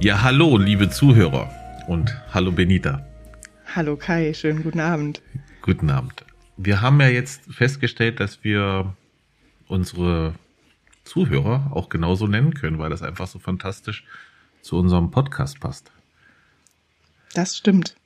Ja, hallo, liebe Zuhörer und hallo Benita. Hallo Kai, schönen guten Abend. Guten Abend. Wir haben ja jetzt festgestellt, dass wir unsere Zuhörer auch genauso nennen können, weil das einfach so fantastisch zu unserem Podcast passt. Das stimmt.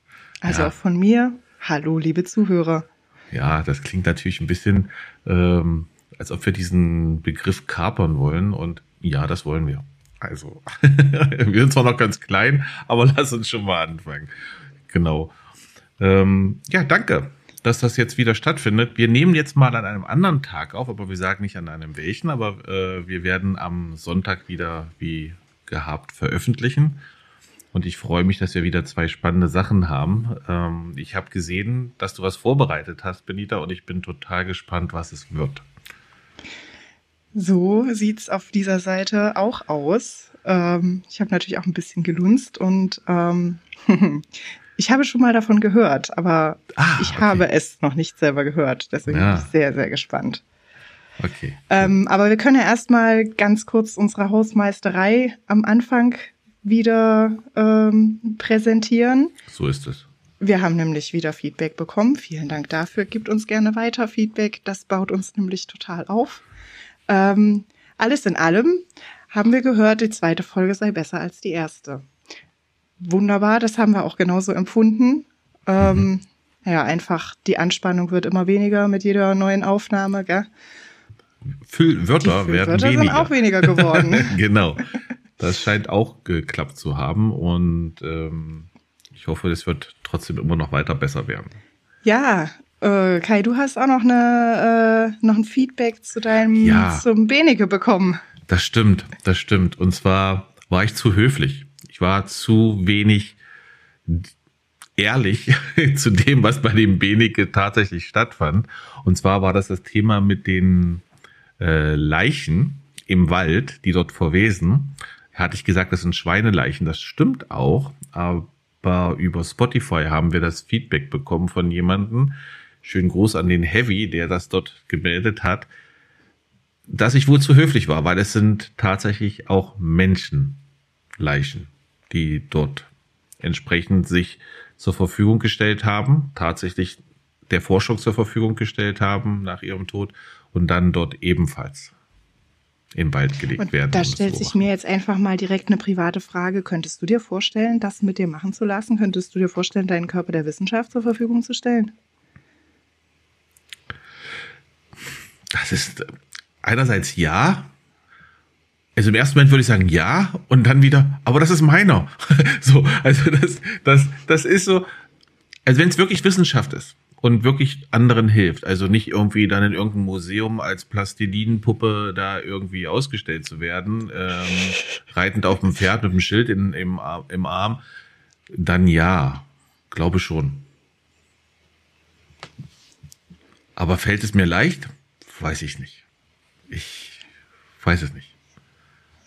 Also Ja. auch von mir, hallo liebe Zuhörer. Ja, das klingt natürlich ein bisschen, ähm, als ob wir diesen Begriff kapern wollen. Und ja, das wollen wir. Also, wir sind zwar noch ganz klein, aber lass uns schon mal anfangen. Genau. Ähm, ja, danke, dass das jetzt wieder stattfindet. Wir nehmen jetzt mal an einem anderen Tag auf, aber wir sagen nicht an einem welchen, aber äh, wir werden am Sonntag wieder wie gehabt veröffentlichen. Und ich freue mich, dass wir wieder zwei spannende Sachen haben. Ähm, ich habe gesehen, dass du was vorbereitet hast, Benita, und ich bin total gespannt, was es wird. So sieht's auf dieser Seite auch aus. Ähm, ich habe natürlich auch ein bisschen gelunzt und ähm, ich habe schon mal davon gehört, aber Ah, ich okay. habe es noch nicht selber gehört. Deswegen Ja. bin ich sehr, sehr gespannt. Okay. Ähm, aber wir können ja erstmal ganz kurz unsere Hausmeisterei am Anfang wieder ähm, präsentieren. So ist es. Wir haben nämlich wieder Feedback bekommen. Vielen Dank dafür. Gibt uns gerne weiter Feedback. Das baut uns nämlich total auf. Ähm, alles in allem haben wir gehört, die zweite Folge sei besser als die erste. Wunderbar, das haben wir auch genauso empfunden. Ähm, ja, einfach die Anspannung wird immer weniger mit jeder neuen Aufnahme. Gell? Füllwörter werden sind weniger. auch weniger geworden. genau. Das scheint auch geklappt zu haben und ähm, ich hoffe, es wird trotzdem immer noch weiter besser werden. ja, äh, Kai, du hast auch noch eine äh, noch ein Feedback zu deinem Ja. zum Benige bekommen. Das stimmt, das stimmt. Und zwar war ich zu höflich. Ich war zu wenig ehrlich zu dem, was bei dem Benike tatsächlich stattfand. Und zwar war das das Thema mit den äh, Leichen im Wald, die dort verwesen. Hatte ich gesagt, das sind Schweineleichen. Das stimmt auch, aber über Spotify haben wir das Feedback bekommen von jemandem. Schönen Gruß an den Heavy, der das dort gemeldet hat dass ich wohl zu höflich war, weil es sind tatsächlich auch Menschenleichen, die dort entsprechend sich zur Verfügung gestellt haben, tatsächlich der Forschung zur Verfügung gestellt haben nach ihrem Tod und dann dort ebenfalls im Wald gelegt Und werden. da stellt sich mir jetzt einfach mal direkt eine private Frage. Könntest du dir vorstellen, das mit dir machen zu lassen? Könntest du dir vorstellen, deinen Körper der Wissenschaft zur Verfügung zu stellen? Das ist äh, einerseits ja. Also im ersten Moment würde ich sagen ja und dann wieder, aber das ist meiner. so, also das, das, das ist so, also wenn es wirklich Wissenschaft ist und wirklich anderen hilft, also nicht irgendwie dann in irgendeinem Museum als Plastilinenpuppe da irgendwie ausgestellt zu werden, ähm, reitend auf dem Pferd mit dem Schild in, im, im Arm, dann ja, glaube schon. Aber fällt es mir leicht? Weiß ich nicht. Ich weiß es nicht.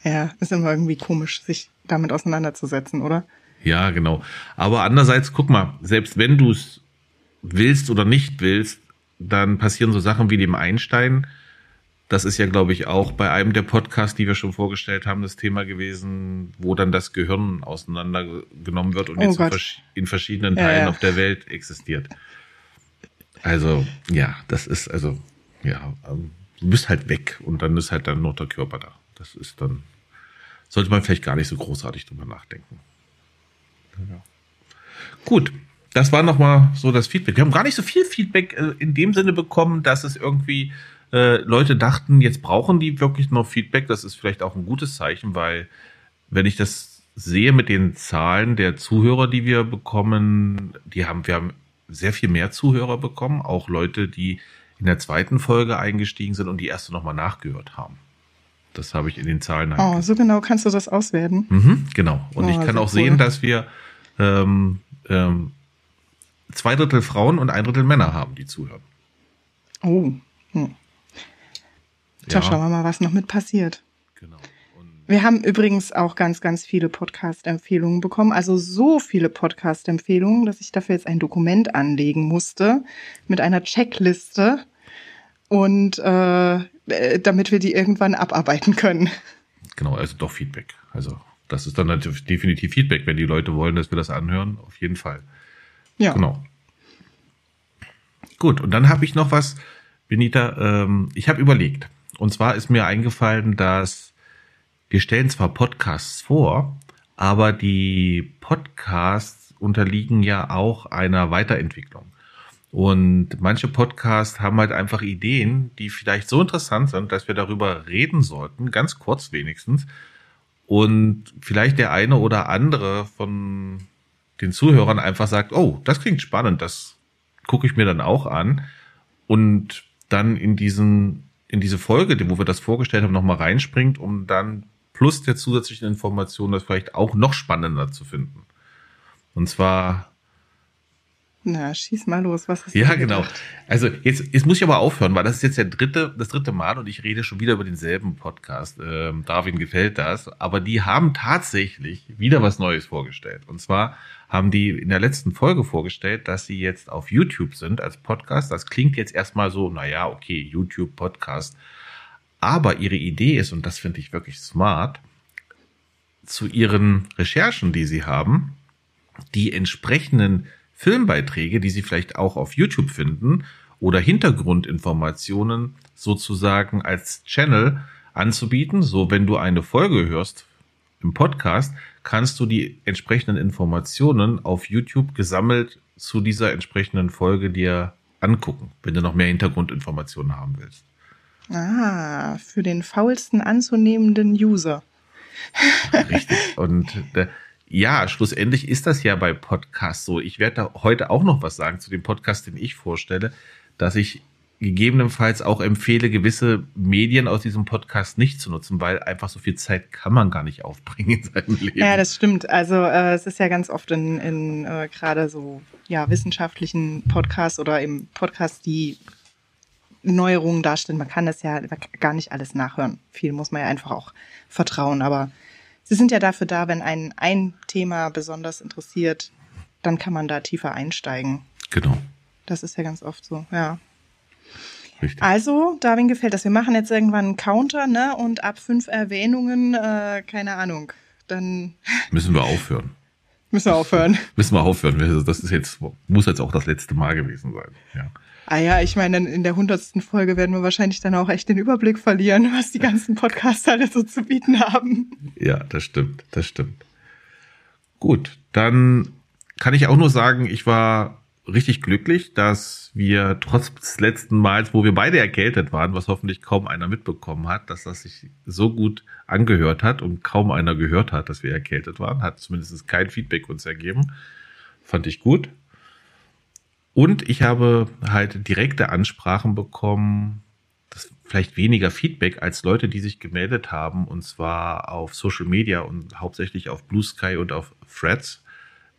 Ja, ist immer irgendwie komisch, sich damit auseinanderzusetzen, oder? Ja, genau. Aber andererseits, guck mal, selbst wenn du es willst oder nicht willst, dann passieren so Sachen wie dem Einstein. Das ist ja, glaube ich, auch bei einem der Podcasts, die wir schon vorgestellt haben, das Thema gewesen, wo dann das Gehirn auseinandergenommen wird und Oh jetzt in, Gott. in verschiedenen Ja, Teilen ja. auf der Welt existiert. Also, ja, das ist, also, ja, ähm, du bist halt weg und dann ist halt dann nur der Körper da. Das ist dann, sollte man vielleicht gar nicht so großartig drüber nachdenken. Ja. Gut, das war nochmal so das Feedback. Wir haben gar nicht so viel Feedback äh, in dem Sinne bekommen, dass es irgendwie äh, Leute dachten, jetzt brauchen die wirklich noch Feedback. Das ist vielleicht auch ein gutes Zeichen, weil wenn ich das sehe mit den Zahlen der Zuhörer, die wir bekommen, die haben, wir haben sehr viel mehr Zuhörer bekommen, auch Leute, die in der zweiten Folge eingestiegen sind und die erste nochmal nachgehört haben. Das habe ich in den Zahlen Oh, so genau kannst du das auswerten. Mhm, genau. Und Oh, ich kann auch cool. sehen, dass wir ähm, ähm, zwei Drittel Frauen und ein Drittel Männer haben, die zuhören. Oh. Hm. Tja, schauen wir mal, was noch mit passiert. Genau. Wir haben übrigens auch ganz, ganz viele Podcast-Empfehlungen bekommen. Also so viele Podcast-Empfehlungen, dass ich dafür jetzt ein Dokument anlegen musste mit einer Checkliste und äh, äh, damit wir die irgendwann abarbeiten können. genau, also doch Feedback. Also das ist dann definitiv Feedback, wenn die Leute wollen, dass wir das anhören, auf jeden Fall. Ja. Genau. Gut, und dann habe ich noch was, Benita, ähm, ich habe überlegt. Und zwar ist mir eingefallen, dass wir stellen zwar Podcasts vor, aber die Podcasts unterliegen ja auch einer Weiterentwicklung. Und manche Podcasts haben halt einfach Ideen, die vielleicht so interessant sind, dass wir darüber reden sollten, ganz kurz wenigstens. Und vielleicht der eine oder andere von den Zuhörern einfach sagt, oh, das klingt spannend, das gucke ich mir dann auch an. Und dann in diesen, in diese Folge, wo wir das vorgestellt haben, nochmal reinspringt, um dann plus der zusätzlichen Information das vielleicht auch noch spannender zu finden. Und zwar na, schieß mal los, was hast Ja, genau. Also jetzt, jetzt muss ich aber aufhören, weil das ist jetzt der dritte, das dritte Mal und ich rede schon wieder über denselben Podcast. Ähm, Darwin gefällt das. Aber die haben tatsächlich wieder was Neues vorgestellt. Und zwar haben die in der letzten Folge vorgestellt, dass sie jetzt auf YouTube sind als Podcast. Das klingt jetzt erstmal so, naja, okay, YouTube, Podcast. Aber ihre Idee ist, und das finde ich wirklich smart, zu ihren Recherchen, die sie haben, die entsprechenden Filmbeiträge, die Sie vielleicht auch auf YouTube finden oder Hintergrundinformationen sozusagen als Channel anzubieten. So, wenn du eine Folge hörst im Podcast, kannst du die entsprechenden Informationen auf YouTube gesammelt zu dieser entsprechenden Folge dir angucken, wenn du noch mehr Hintergrundinformationen haben willst. Ah, für den faulsten anzunehmenden User. Richtig. Und äh, ja, schlussendlich ist das ja bei Podcasts so. Ich werde da heute auch noch was sagen zu dem Podcast, den ich vorstelle, dass ich gegebenenfalls auch empfehle, gewisse Medien aus diesem Podcast nicht zu nutzen, weil einfach so viel Zeit kann man gar nicht aufbringen in seinem Leben. Ja, das stimmt. Also äh, es ist ja ganz oft in, in äh, gerade so ja wissenschaftlichen Podcasts oder im Podcasts, die Neuerungen darstellen. Man kann das ja gar nicht alles nachhören. Viel muss man ja einfach auch vertrauen. Aber Sie sind ja dafür da, wenn ein, ein Thema besonders interessiert, dann kann man da tiefer einsteigen. Genau. Das ist ja ganz oft so, ja. Richtig. Also, Darwin gefällt das. Wir machen jetzt irgendwann einen Counter, ne? Und ab fünf Erwähnungen, äh, keine Ahnung, dann. Müssen wir aufhören. Müssen wir aufhören. Müssen wir aufhören. Das ist jetzt, muss jetzt auch das letzte Mal gewesen sein. Ja. Ah ja, ich meine, in der hundertsten Folge werden wir wahrscheinlich dann auch echt den Überblick verlieren, was die ganzen Podcasts alle so zu bieten haben. Ja, das stimmt, das stimmt. Gut, dann kann ich auch nur sagen, ich war richtig glücklich, dass wir trotz des letzten Mals, wo wir beide erkältet waren, was hoffentlich kaum einer mitbekommen hat, dass das sich so gut angehört hat und kaum einer gehört hat, dass wir erkältet waren, hat zumindest kein Feedback uns ergeben. Fand ich gut. Und ich habe halt direkte Ansprachen bekommen, das vielleicht weniger Feedback als Leute, die sich gemeldet haben, und zwar auf Social Media und hauptsächlich auf Blue Sky und auf Threads,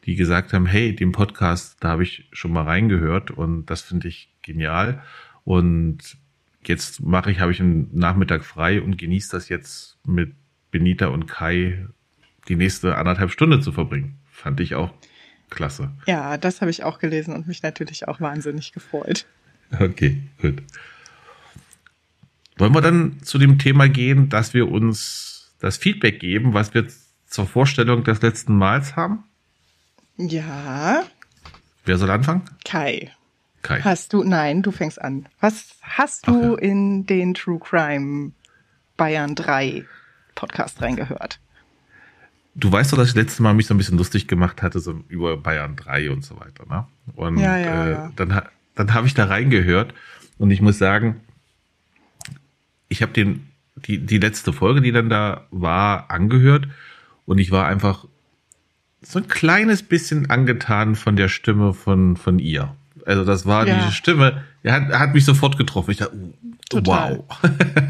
die gesagt haben, hey, den Podcast, da habe ich schon mal reingehört und das finde ich genial. Und jetzt mache ich, habe ich einen Nachmittag frei und genieße das jetzt mit Benita und Kai die nächste anderthalb Stunde zu verbringen. Fand ich auch Klasse. Ja, das habe ich auch gelesen und mich natürlich auch wahnsinnig gefreut. Okay, gut. Wollen wir dann zu dem Thema gehen, dass wir uns das Feedback geben, was wir zur Vorstellung des letzten Mals haben? Ja. Wer soll anfangen? Kai. Kai. Hast du, nein, du fängst an. Was hast du ja. in den True Crime Bayern 3 Podcast reingehört? Du weißt doch, dass ich das letzte Mal mich so ein bisschen lustig gemacht hatte, so über Bayern 3 und so weiter, ne? Und ja, ja, äh, ja. dann, dann habe ich da reingehört und ich muss sagen, ich habe den, die, die letzte Folge, die dann da war, angehört und ich war einfach so ein kleines bisschen angetan von der Stimme von, von ihr. Also das war Ja. diese Stimme, er hat, hat mich sofort getroffen. Ich dachte, Total. wow.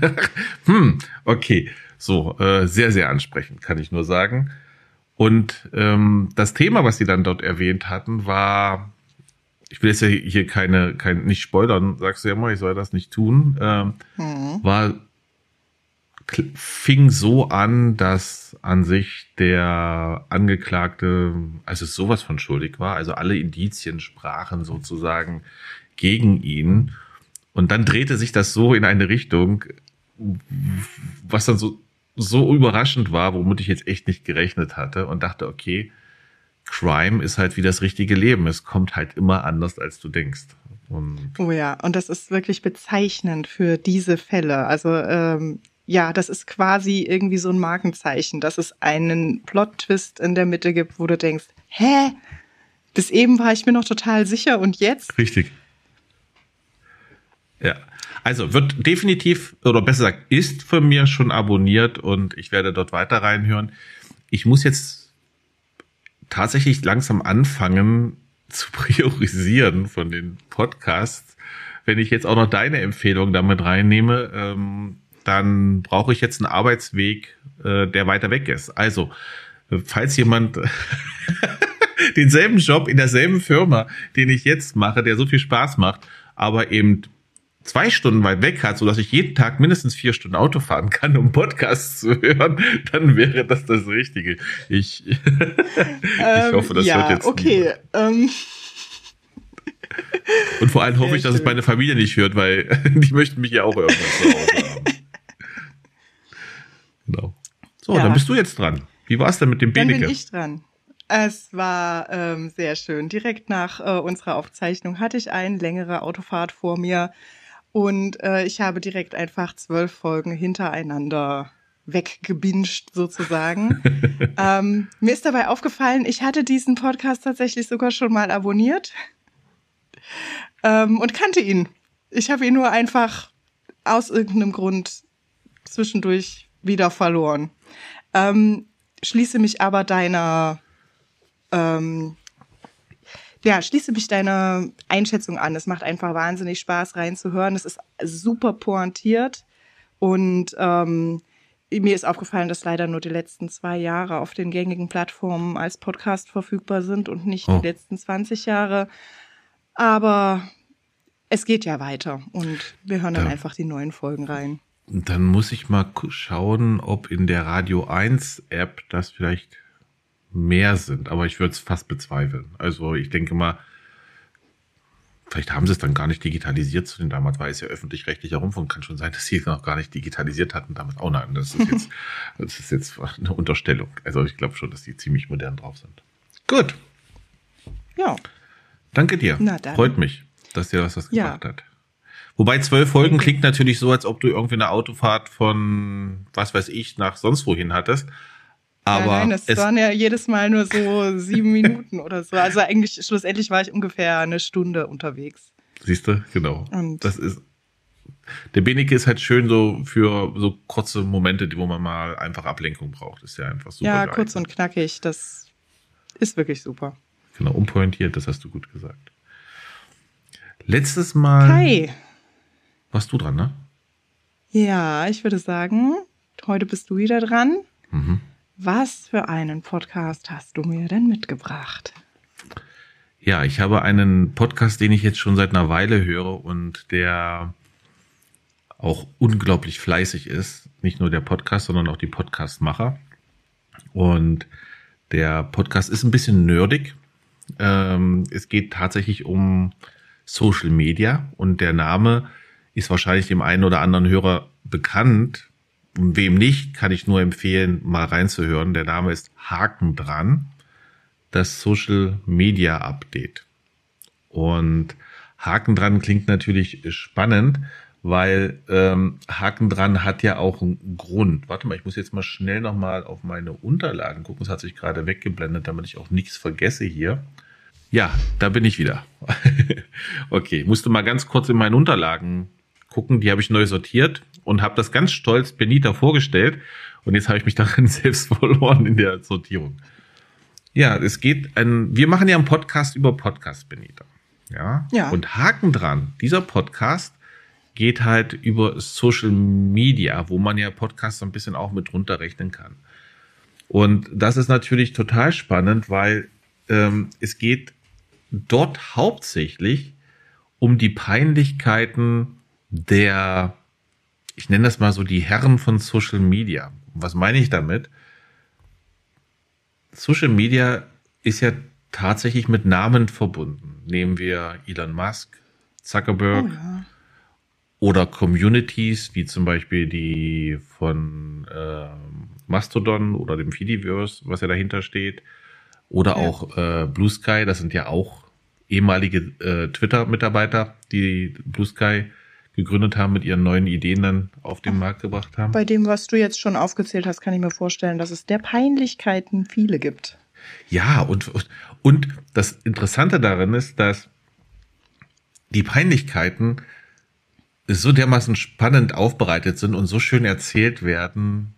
hm, okay. So, äh, sehr, sehr ansprechend, kann ich nur sagen. Und ähm, das Thema, was sie dann dort erwähnt hatten, war, ich will jetzt ja hier keine, kein, nicht spoilern, sagst du ja mal, ich soll das nicht tun, ähm, Hm. war fing so an, dass an sich der Angeklagte, also sowas von schuldig war, also alle Indizien sprachen sozusagen gegen ihn. Und dann drehte sich das so in eine Richtung, was dann so so überraschend war, womit ich jetzt echt nicht gerechnet hatte und dachte, okay, Crime ist halt wie das richtige Leben. Es kommt halt immer anders, als du denkst. Und oh ja, und das ist wirklich bezeichnend für diese Fälle. Also ähm, ja, das ist quasi irgendwie so ein Markenzeichen, dass es einen Plot-Twist in der Mitte gibt, wo du denkst, hä? Bis eben war ich mir noch total sicher und jetzt? Richtig. Ja. Also wird definitiv, oder besser gesagt, ist von mir schon abonniert und ich werde dort weiter reinhören. Ich muss jetzt tatsächlich langsam anfangen, zu priorisieren von den Podcasts. Wenn ich jetzt auch noch deine Empfehlung damit reinnehme, ähm, dann brauche ich jetzt einen Arbeitsweg, äh, der weiter weg ist. Also, falls jemand denselben Job in derselben Firma, den ich jetzt mache, der so viel Spaß macht, aber eben zwei Stunden weit weg hat, so dass ich jeden Tag mindestens vier Stunden Auto fahren kann, um Podcasts zu hören, dann wäre das das Richtige. Ich, ich ähm, hoffe, das ja, wird jetzt. Okay. Ähm. Und vor allem hoffe ich, dass es meine Familie nicht hört, weil die möchten mich ja auch irgendwann zu Hause haben. Genau. So, ja. dann bist du jetzt dran. Wie war es denn mit dem Beneke? Dann bin ich dran. Es war ähm, sehr schön. Direkt nach äh, unserer Aufzeichnung hatte ich eine längere Autofahrt vor mir und äh, ich habe direkt einfach zwölf Folgen hintereinander weggebinged sozusagen. ähm, mir ist dabei aufgefallen, ich hatte diesen Podcast tatsächlich sogar schon mal abonniert ähm, und kannte ihn. Ich habe ihn nur einfach aus irgendeinem Grund zwischendurch wieder verloren. Ähm, schließe mich aber deiner ähm, ja, schließe mich deiner Einschätzung an. Es macht einfach wahnsinnig Spaß reinzuhören. Es ist super pointiert und ähm, mir ist aufgefallen, dass leider nur die letzten zwei Jahre auf den gängigen Plattformen als Podcast verfügbar sind und nicht oh. die letzten 20 Jahre. Aber es geht ja weiter und wir hören dann ja. einfach die neuen Folgen rein. Dann muss ich mal schauen, ob in der Radio 1 App das vielleicht mehr sind, aber ich würde es fast bezweifeln. Also ich denke mal, vielleicht haben sie es dann gar nicht digitalisiert zu den damals war es ja öffentlich-rechtlicher Rundfunk. Kann schon sein, dass sie es noch gar nicht digitalisiert hatten damals. Oh nein, das ist jetzt, das ist jetzt eine Unterstellung. Also ich glaube schon, dass die ziemlich modern drauf sind. Gut. Ja. Danke dir. Freut mich, dass dir was das gebracht ja. hat. Wobei zwölf Folgen klingt natürlich so, als ob du irgendwie eine Autofahrt von, was weiß ich, nach sonst wohin hattest. Aber ja, nein, das waren ja jedes Mal nur so sieben Minuten oder so. Also eigentlich schlussendlich war ich ungefähr eine Stunde unterwegs. Siehst du, genau. Und das ist der Benike ist halt schön so für so kurze Momente, wo man mal einfach Ablenkung braucht. Ist ja einfach super. Ja, geil. kurz und knackig. Das ist wirklich super. Genau, unpointiert, das hast du gut gesagt. Letztes Mal. Hi. Warst du dran, ne? Ja, ich würde sagen, heute bist du wieder dran. Mhm. Was für einen Podcast hast du mir denn mitgebracht? Ja, ich habe einen Podcast, den ich jetzt schon seit einer Weile höre und der auch unglaublich fleißig ist. Nicht nur der Podcast, sondern auch die Podcastmacher. Und der Podcast ist ein bisschen nerdig. Ähm, es geht tatsächlich um Social Media und der Name ist wahrscheinlich dem einen oder anderen Hörer bekannt, Wem nicht, kann ich nur empfehlen, mal reinzuhören. Der Name ist Haken dran, das Social Media Update. Und Haken dran klingt natürlich spannend, weil ähm, Haken dran hat ja auch einen Grund. Warte mal, ich muss jetzt mal schnell nochmal auf meine Unterlagen gucken. Es hat sich gerade weggeblendet, damit ich auch nichts vergesse hier. Ja, da bin ich wieder. okay, musste mal ganz kurz in meinen Unterlagen gucken. Die habe ich neu sortiert und habe das ganz stolz Benita vorgestellt. Und jetzt habe ich mich darin selbst verloren in der Sortierung. Ja, es geht ein, wir machen ja einen Podcast über Podcast, Benita. Ja. ja. Und Haken dran. Dieser Podcast geht halt über Social Media, wo man ja Podcasts so ein bisschen auch mit runterrechnen kann. Und das ist natürlich total spannend, weil ähm, es geht dort hauptsächlich um die Peinlichkeiten der, ich nenne das mal so die Herren von Social Media. Was meine ich damit? Social Media ist ja tatsächlich mit Namen verbunden. Nehmen wir Elon Musk, Zuckerberg, oh ja. oder Communities, wie zum Beispiel die von äh, Mastodon oder dem Fediverse, was ja dahinter steht, oder ja. auch äh, Blue Sky, das sind ja auch ehemalige äh, Twitter-Mitarbeiter, die Blue Sky gegründet haben, mit ihren neuen Ideen dann auf den Markt gebracht haben. Bei dem, was du jetzt schon aufgezählt hast, kann ich mir vorstellen, dass es der Peinlichkeiten viele gibt. Ja, und, und das Interessante darin ist, dass die Peinlichkeiten so dermaßen spannend aufbereitet sind und so schön erzählt werden,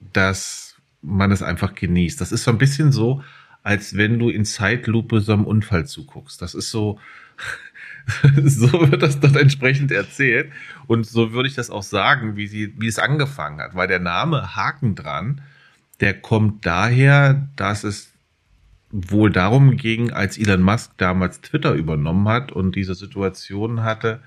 dass man es einfach genießt. Das ist so ein bisschen so, als wenn du in Zeitlupe so einem Unfall zuguckst. Das ist so, so wird das dort entsprechend erzählt. Und so würde ich das auch sagen, wie sie, wie es angefangen hat. Weil der Name Haken dran, der kommt daher, dass es wohl darum ging, als Elon Musk damals Twitter übernommen hat und diese Situation hatte,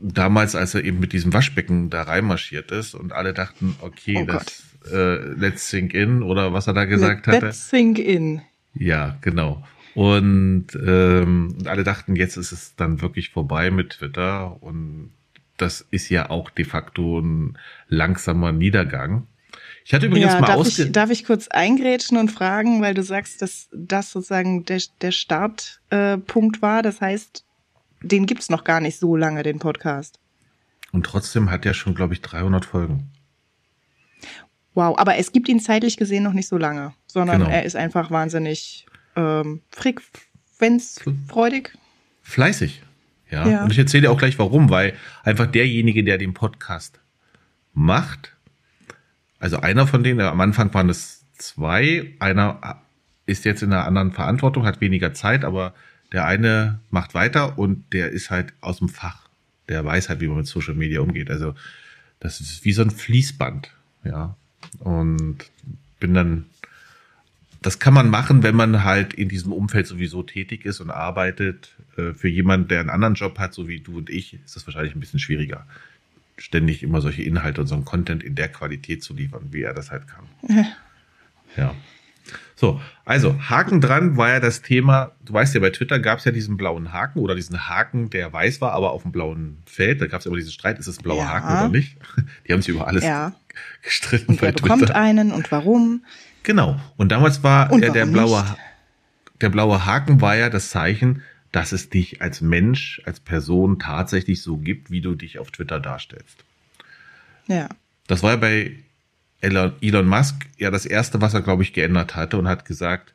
damals, als er eben mit diesem Waschbecken da reinmarschiert ist und alle dachten, okay, oh das äh, let's sink in oder was er da gesagt Let, hatte. Let's sink in. Ja, genau. Und ähm, alle dachten, jetzt ist es dann wirklich vorbei mit Twitter und das ist ja auch de facto ein langsamer Niedergang. Ich hatte übrigens ja, mal darf ich, darf ich kurz eingrätschen und fragen, weil du sagst, dass das sozusagen der, der Startpunkt äh, war. Das heißt, den gibt's noch gar nicht so lange, den Podcast. Und trotzdem hat er schon, glaube ich, 300 Folgen. Wow, aber es gibt ihn zeitlich gesehen noch nicht so lange, sondern genau. er ist einfach wahnsinnig ähm, frequenzfreudig. Fleißig, ja. ja. Und ich erzähle dir auch gleich warum, weil einfach derjenige, der den Podcast macht, also einer von denen, am Anfang waren es zwei, einer ist jetzt in einer anderen Verantwortung, hat weniger Zeit, aber der eine macht weiter und der ist halt aus dem Fach. Der weiß halt, wie man mit Social Media umgeht. Also das ist wie so ein Fließband, ja. Und bin dann, das kann man machen, wenn man halt in diesem Umfeld sowieso tätig ist und arbeitet. Äh, für jemanden, der einen anderen Job hat, so wie du und ich, ist das wahrscheinlich ein bisschen schwieriger, ständig immer solche Inhalte und so einen Content in der Qualität zu liefern, wie er das halt kann. Ja. So, also Haken dran war ja das Thema, du weißt ja, bei Twitter gab es ja diesen blauen Haken oder diesen Haken, der weiß war, aber auf dem blauen Feld. Da gab es immer diesen Streit, ist es blauer ja. Haken oder nicht? Die haben sich über alles ja. gestritten. Und wer bekommt einen und warum? Genau. Und damals war und der, der blaue, der blaue Haken war ja das Zeichen, dass es dich als Mensch, als Person tatsächlich so gibt, wie du dich auf Twitter darstellst. Ja. Das war ja bei Elon Musk ja das erste, was er, glaube ich, geändert hatte und hat gesagt,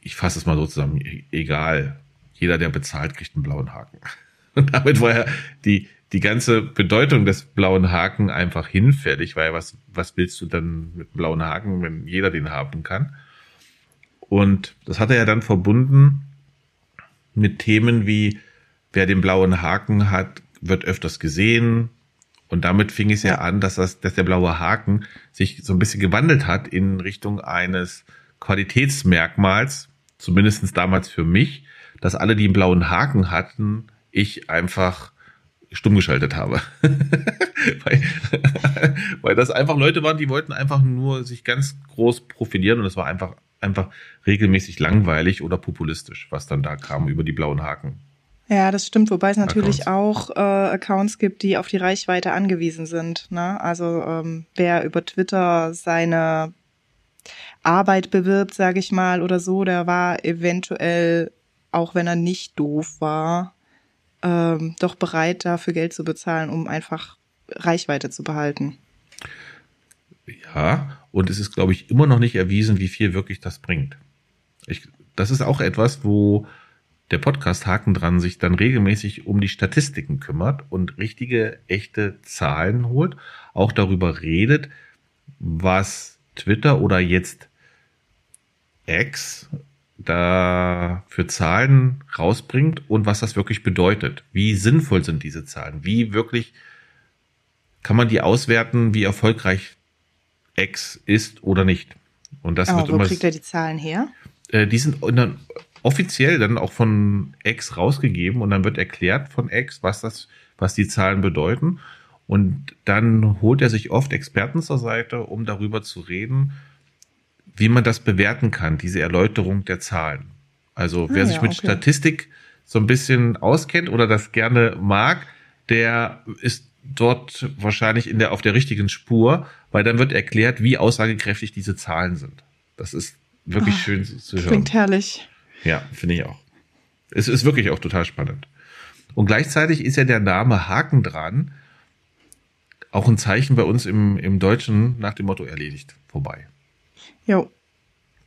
ich fasse es mal so zusammen, egal, jeder, der bezahlt, kriegt einen blauen Haken. Und damit war ja die, die ganze Bedeutung des blauen Haken einfach hinfällig, weil was, was willst du dann mit blauen Haken, wenn jeder den haben kann? Und das hat er ja dann verbunden mit Themen wie, wer den blauen Haken hat, wird öfters gesehen, und damit fing es ja, ja. an, dass, das, dass der blaue Haken sich so ein bisschen gewandelt hat in Richtung eines Qualitätsmerkmals, zumindestens damals für mich, dass alle, die einen blauen Haken hatten, ich einfach stumm geschaltet habe. weil, weil das einfach Leute waren, die wollten einfach nur sich ganz groß profilieren und es war einfach, einfach regelmäßig langweilig oder populistisch, was dann da kam über die blauen Haken. Ja, das stimmt, wobei es natürlich Accounts. auch äh, Accounts gibt, die auf die Reichweite angewiesen sind. Ne? Also ähm, wer über Twitter seine Arbeit bewirbt, sage ich mal, oder so, der war eventuell, auch wenn er nicht doof war, ähm, doch bereit, dafür Geld zu bezahlen, um einfach Reichweite zu behalten. Ja, und es ist, glaube ich, immer noch nicht erwiesen, wie viel wirklich das bringt. Ich, das ist auch etwas, wo der Podcast Haken dran sich dann regelmäßig um die Statistiken kümmert und richtige, echte Zahlen holt, auch darüber redet, was Twitter oder jetzt X da für Zahlen rausbringt und was das wirklich bedeutet. Wie sinnvoll sind diese Zahlen? Wie wirklich kann man die auswerten, wie erfolgreich X ist oder nicht? Und das Aber wird wo immer, kriegt er die Zahlen her? Äh, die sind offiziell dann auch von X rausgegeben und dann wird erklärt von X, was das, was die Zahlen bedeuten. Und dann holt er sich oft Experten zur Seite, um darüber zu reden, wie man das bewerten kann, diese Erläuterung der Zahlen. Also wer ah, sich mit okay. Statistik so ein bisschen auskennt oder das gerne mag, der ist dort wahrscheinlich in der, auf der richtigen Spur, weil dann wird erklärt, wie aussagekräftig diese Zahlen sind. Das ist wirklich oh, schön zu hören. Klingt herrlich. Ja, finde ich auch. Es ist wirklich auch total spannend. Und gleichzeitig ist ja der Name Haken dran auch ein Zeichen bei uns im, im Deutschen nach dem Motto erledigt, vorbei. Jo.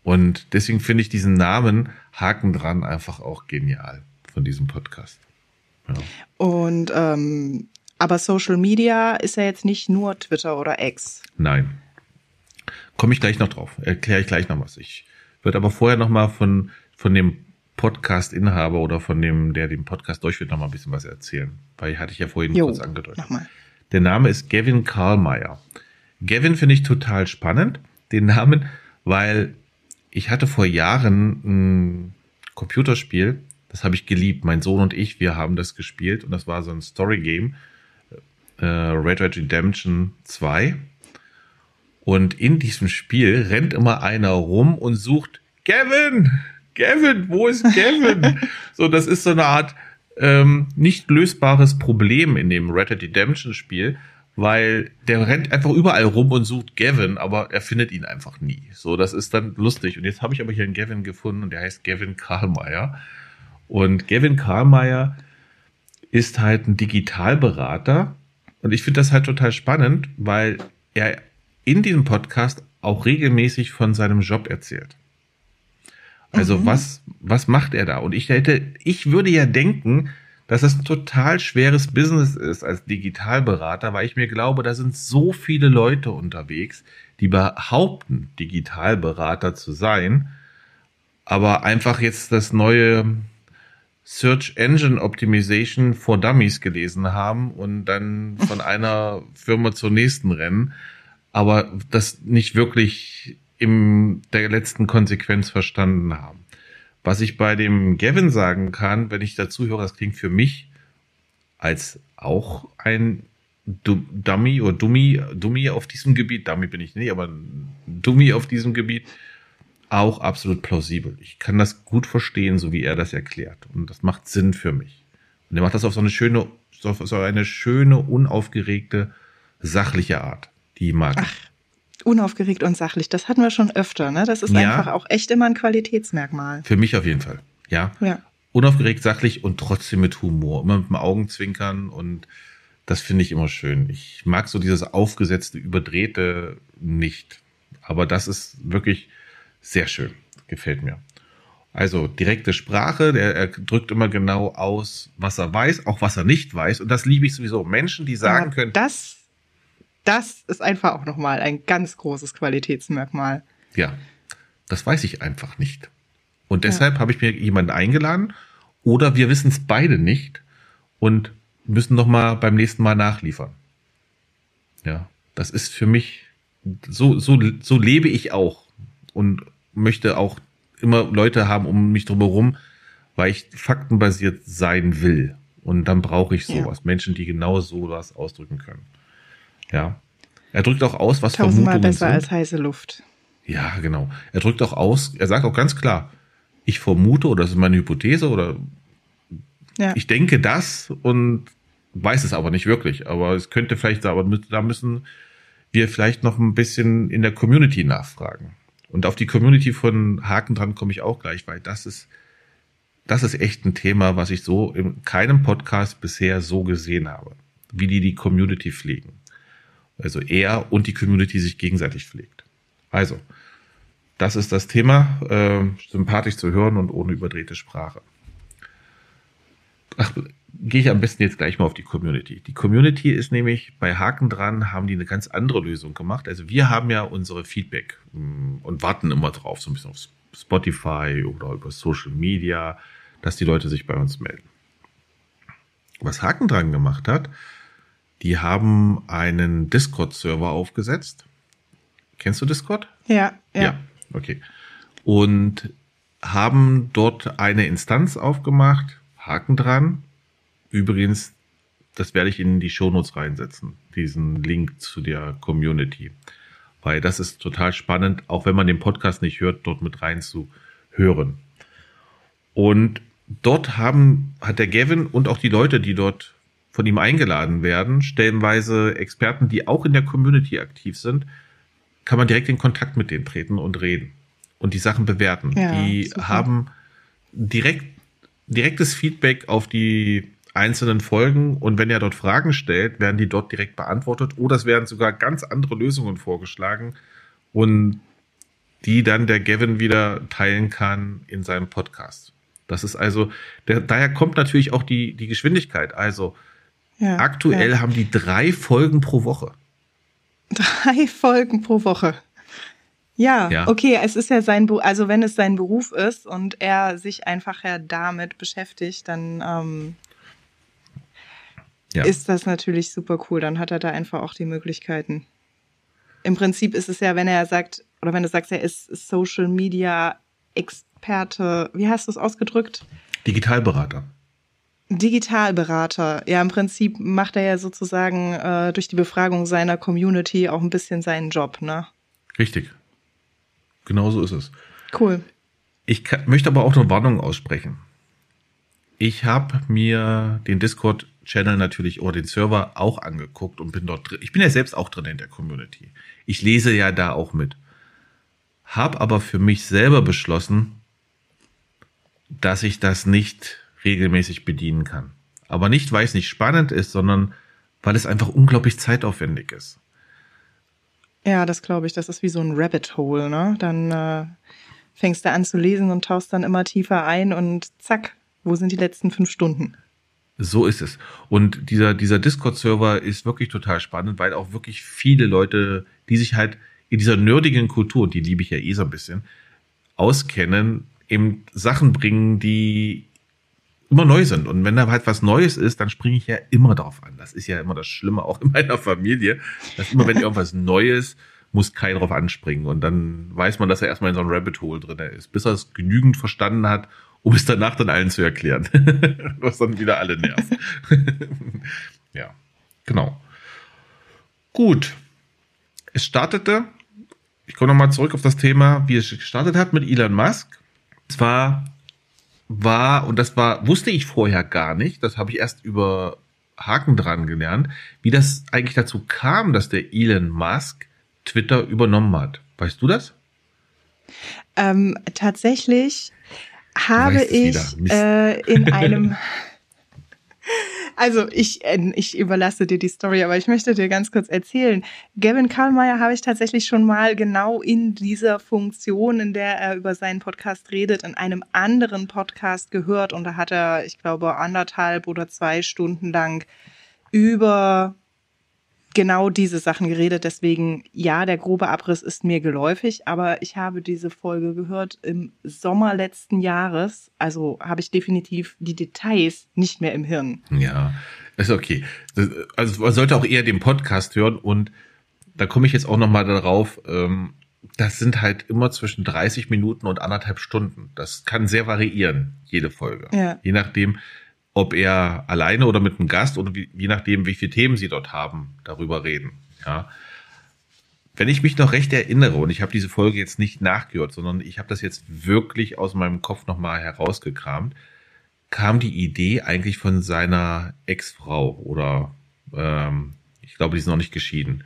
Und deswegen finde ich diesen Namen Haken dran einfach auch genial von diesem Podcast. Ja. Und ähm, aber Social Media ist ja jetzt nicht nur Twitter oder X. Nein. Komme ich gleich noch drauf. Erkläre ich gleich noch was. Ich würde aber vorher noch mal von, von dem Podcast-Inhaber oder von dem, der den Podcast durchführt, noch mal ein bisschen was erzählen. Weil hatte ich ja vorhin jo, kurz angedeutet. Nochmal. Der Name ist Gavin Karlmeier. Gavin finde ich total spannend, den Namen, weil ich hatte vor Jahren ein Computerspiel, das habe ich geliebt. Mein Sohn und ich, wir haben das gespielt und das war so ein Story-Game, äh, Red Red Redemption 2. Und in diesem Spiel rennt immer einer rum und sucht Gavin, Gavin, wo ist Gavin? so, das ist so eine Art ähm, nicht lösbares Problem in dem Red Dead Redemption Spiel, weil der rennt einfach überall rum und sucht Gavin, aber er findet ihn einfach nie. So, das ist dann lustig. Und jetzt habe ich aber hier einen Gavin gefunden und der heißt Gavin Karlmeier. Und Gavin Karlmeier ist halt ein Digitalberater. Und ich finde das halt total spannend, weil er in diesem Podcast auch regelmäßig von seinem Job erzählt. Also mhm. was, was macht er da? Und ich hätte, ich würde ja denken, dass das ein total schweres Business ist als Digitalberater, weil ich mir glaube, da sind so viele Leute unterwegs, die behaupten, Digitalberater zu sein, aber einfach jetzt das neue Search Engine Optimization for Dummies gelesen haben und dann von einer Firma zur nächsten rennen, aber das nicht wirklich in der letzten Konsequenz verstanden haben. Was ich bei dem Gavin sagen kann, wenn ich dazu höre, das klingt für mich als auch ein Dummy oder Dummy, Dummy auf diesem Gebiet, Dummy bin ich nicht, aber Dummy auf diesem Gebiet, auch absolut plausibel. Ich kann das gut verstehen, so wie er das erklärt. Und das macht Sinn für mich. Und er macht das auf so eine schöne, so eine schöne, unaufgeregte, sachliche Art. Die mag Ach, unaufgeregt und sachlich. Das hatten wir schon öfter, ne? Das ist ja, einfach auch echt immer ein Qualitätsmerkmal. Für mich auf jeden Fall. Ja. Ja. Unaufgeregt, sachlich und trotzdem mit Humor. Immer mit dem Augenzwinkern und das finde ich immer schön. Ich mag so dieses aufgesetzte, überdrehte nicht. Aber das ist wirklich sehr schön. Gefällt mir. Also direkte Sprache, der, er drückt immer genau aus, was er weiß, auch was er nicht weiß. Und das liebe ich sowieso. Menschen, die sagen ja, können. Das das ist einfach auch nochmal ein ganz großes Qualitätsmerkmal. Ja, das weiß ich einfach nicht. Und deshalb ja. habe ich mir jemanden eingeladen oder wir wissen es beide nicht und müssen nochmal beim nächsten Mal nachliefern. Ja, das ist für mich, so, so, so lebe ich auch und möchte auch immer Leute haben um mich drumherum, weil ich faktenbasiert sein will. Und dann brauche ich sowas. Ja. Menschen, die genau so das ausdrücken können. Ja. Er drückt auch aus, was Tausendmal Vermutungen besser sind. als heiße Luft. Ja, genau. Er drückt auch aus, er sagt auch ganz klar, ich vermute oder das ist meine Hypothese oder ja. ich denke das und weiß es aber nicht wirklich. Aber es könnte vielleicht, aber da müssen wir vielleicht noch ein bisschen in der Community nachfragen. Und auf die Community von Haken dran komme ich auch gleich, weil das ist, das ist echt ein Thema, was ich so in keinem Podcast bisher so gesehen habe, wie die die Community pflegen. Also er und die Community sich gegenseitig pflegt. Also, das ist das Thema, äh, sympathisch zu hören und ohne überdrehte Sprache. Ach, gehe ich am besten jetzt gleich mal auf die Community. Die Community ist nämlich bei Haken dran, haben die eine ganz andere Lösung gemacht. Also wir haben ja unsere Feedback mm, und warten immer drauf, so ein bisschen auf Spotify oder über Social Media, dass die Leute sich bei uns melden. Was Haken dran gemacht hat, die haben einen Discord-Server aufgesetzt. Kennst du Discord? Ja, ja. Ja, okay. Und haben dort eine Instanz aufgemacht, Haken dran. Übrigens, das werde ich in die Shownotes reinsetzen, diesen Link zu der Community. Weil das ist total spannend, auch wenn man den Podcast nicht hört, dort mit rein zu hören. Und dort haben, hat der Gavin und auch die Leute, die dort von ihm eingeladen werden, stellenweise Experten, die auch in der Community aktiv sind, kann man direkt in Kontakt mit denen treten und reden und die Sachen bewerten. Ja, die super. haben direkt, direktes Feedback auf die einzelnen Folgen und wenn er dort Fragen stellt, werden die dort direkt beantwortet oder es werden sogar ganz andere Lösungen vorgeschlagen und die dann der Gavin wieder teilen kann in seinem Podcast. Das ist also, der, daher kommt natürlich auch die, die Geschwindigkeit. Also Ja, aktuell ja. haben die drei Folgen pro Woche. drei Folgen pro Woche. Ja, Ja. okay, es ist ja sein, also wenn es sein Beruf ist und er sich einfach ja damit beschäftigt, dann ähm, Ja. ist das natürlich super cool. Dann hat er da einfach auch die Möglichkeiten. Im Prinzip ist es ja, wenn er sagt, oder wenn du sagst, er ist Social Media Experte, wie hast du es ausgedrückt? Digitalberater. Digitalberater. Ja, im Prinzip macht er ja sozusagen äh, durch die Befragung seiner Community auch ein bisschen seinen Job, ne? Richtig. Genau so ist es. Cool. Ich kann, möchte aber auch eine Warnung aussprechen. Ich habe mir den Discord-Channel natürlich oder den Server auch angeguckt und bin dort drin. Ich bin ja selbst auch drin in der Community. Ich lese ja da auch mit. Hab aber für mich selber beschlossen, dass ich das nicht regelmäßig bedienen kann. Aber nicht, weil es nicht spannend ist, sondern weil es einfach unglaublich zeitaufwendig ist. Ja, das glaube ich. Das ist wie so ein Rabbit Hole, ne? Dann äh, fängst du an zu lesen und tauchst dann immer tiefer ein und zack, wo sind die letzten fünf Stunden? So ist es. Und dieser, dieser Discord-Server ist wirklich total spannend, weil auch wirklich viele Leute, die sich halt in dieser nerdigen Kultur, und die liebe ich ja eh so ein bisschen, auskennen, eben Sachen bringen, die immer neu sind. Und wenn da halt was Neues ist, dann springe ich ja immer darauf an. Das ist ja immer das Schlimme, auch in meiner Familie, dass immer, wenn irgendwas Neues, muss keiner drauf anspringen. Und dann weiß man, dass er erstmal in so einem Rabbit Hole drin ist, bis er es genügend verstanden hat, um es danach dann allen zu erklären. Was dann wieder alle nervt. ja, genau. Gut. Es startete, ich komme nochmal zurück auf das Thema, wie es gestartet hat mit Elon Musk. Es war, war, und das war, wusste ich vorher gar nicht, das habe ich erst über Haken dran gelernt, wie das eigentlich dazu kam, dass der Elon Musk Twitter übernommen hat. Weißt du das? Ähm, tatsächlich habe ich äh, in einem Also ich, äh, ich überlasse dir die Story, aber ich möchte dir ganz kurz erzählen. Gavin Karlmeier habe ich tatsächlich schon mal genau in dieser Funktion, in der er über seinen Podcast redet, in einem anderen Podcast gehört. Und da hat er, ich glaube, anderthalb oder zwei Stunden lang über genau diese Sachen geredet. Deswegen, ja, der grobe Abriss ist mir geläufig, aber ich habe diese Folge gehört im Sommer letzten Jahres. Also habe ich definitiv die Details nicht mehr im Hirn. Ja, ist okay. Also man sollte auch eher den Podcast hören und da komme ich jetzt auch nochmal darauf, ähm, das sind halt immer zwischen 30 Minuten und anderthalb Stunden. Das kann sehr variieren, jede Folge. Ja. Je nachdem, ob er alleine oder mit einem Gast oder wie, je nachdem, wie viele Themen sie dort haben, darüber reden. Ja. Wenn ich mich noch recht erinnere, und ich habe diese Folge jetzt nicht nachgehört, sondern ich habe das jetzt wirklich aus meinem Kopf nochmal herausgekramt, kam die Idee eigentlich von seiner Ex-Frau oder ähm, ich glaube, die ist noch nicht geschieden,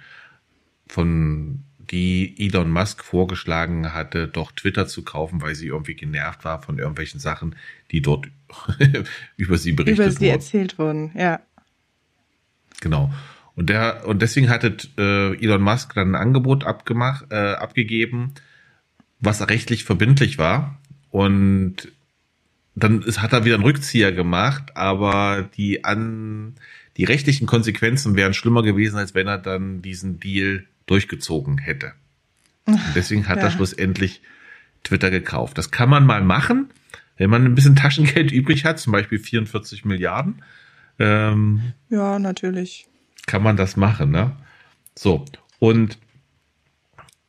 von die Elon Musk vorgeschlagen hatte, doch Twitter zu kaufen, weil sie irgendwie genervt war von irgendwelchen Sachen, die dort über sie berichtet Über sie wurden. erzählt wurden, ja. Genau. Und der und deswegen hatte äh, Elon Musk dann ein Angebot abgemacht, äh, abgegeben, was rechtlich verbindlich war. Und dann ist, hat er wieder einen Rückzieher gemacht, aber die an die rechtlichen Konsequenzen wären schlimmer gewesen, als wenn er dann diesen Deal durchgezogen hätte. Und deswegen hat Ja. er schlussendlich Twitter gekauft. Das kann man mal machen, wenn man ein bisschen Taschengeld übrig hat, zum Beispiel 44 Milliarden. Ähm, Ja, natürlich. kann man das machen, ne? So. Und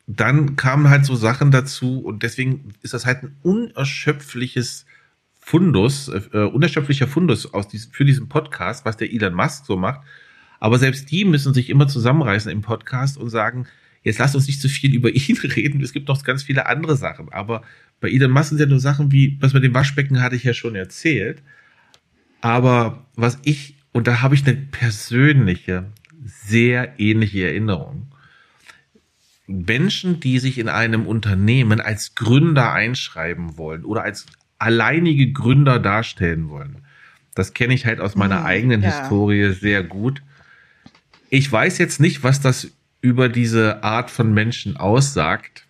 dann kamen halt so Sachen dazu und deswegen ist das halt ein unerschöpfliches Fundus, äh, unerschöpflicher Fundus aus diesem, für diesen Podcast, was der Elon Musk so macht. Aber selbst die müssen sich immer zusammenreißen im Podcast und sagen, jetzt lasst uns nicht zu viel über ihn reden. Es gibt noch ganz viele andere Sachen. Aber bei Elon Musk sind ja nur Sachen wie, was mit dem Waschbecken hatte ich ja schon erzählt. Aber was ich, und da habe ich eine persönliche, sehr ähnliche Erinnerung. Menschen, die sich in einem Unternehmen als Gründer einschreiben wollen oder als alleinige Gründer darstellen wollen. Das kenne ich halt aus meiner hm, eigenen ja. Historie sehr gut. Ich weiß jetzt nicht, was das über diese Art von Menschen aussagt,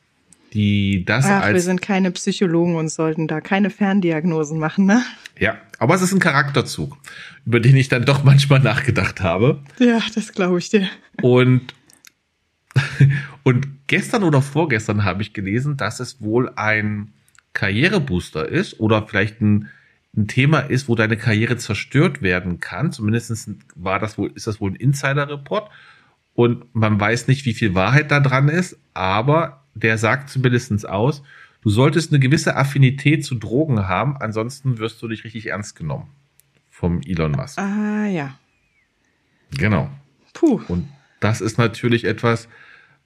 die das Ach, als. Wir sind keine Psychologen und sollten da keine Ferndiagnosen machen, ne? Ja, aber es ist ein Charakterzug, über den ich dann doch manchmal nachgedacht habe. Ja, das glaube ich dir. Und, und gestern oder vorgestern habe ich gelesen, dass es wohl ein Karrierebooster ist oder vielleicht ein, ein Thema ist, wo deine Karriere zerstört werden kann. Zumindest war das wohl, ist das wohl ein Insider-Report. Und man weiß nicht, wie viel Wahrheit da dran ist, aber der sagt zumindest aus, du solltest eine gewisse Affinität zu Drogen haben, ansonsten wirst du nicht richtig ernst genommen vom Elon Musk. Ah, ja. Genau. Puh. Und das ist natürlich etwas,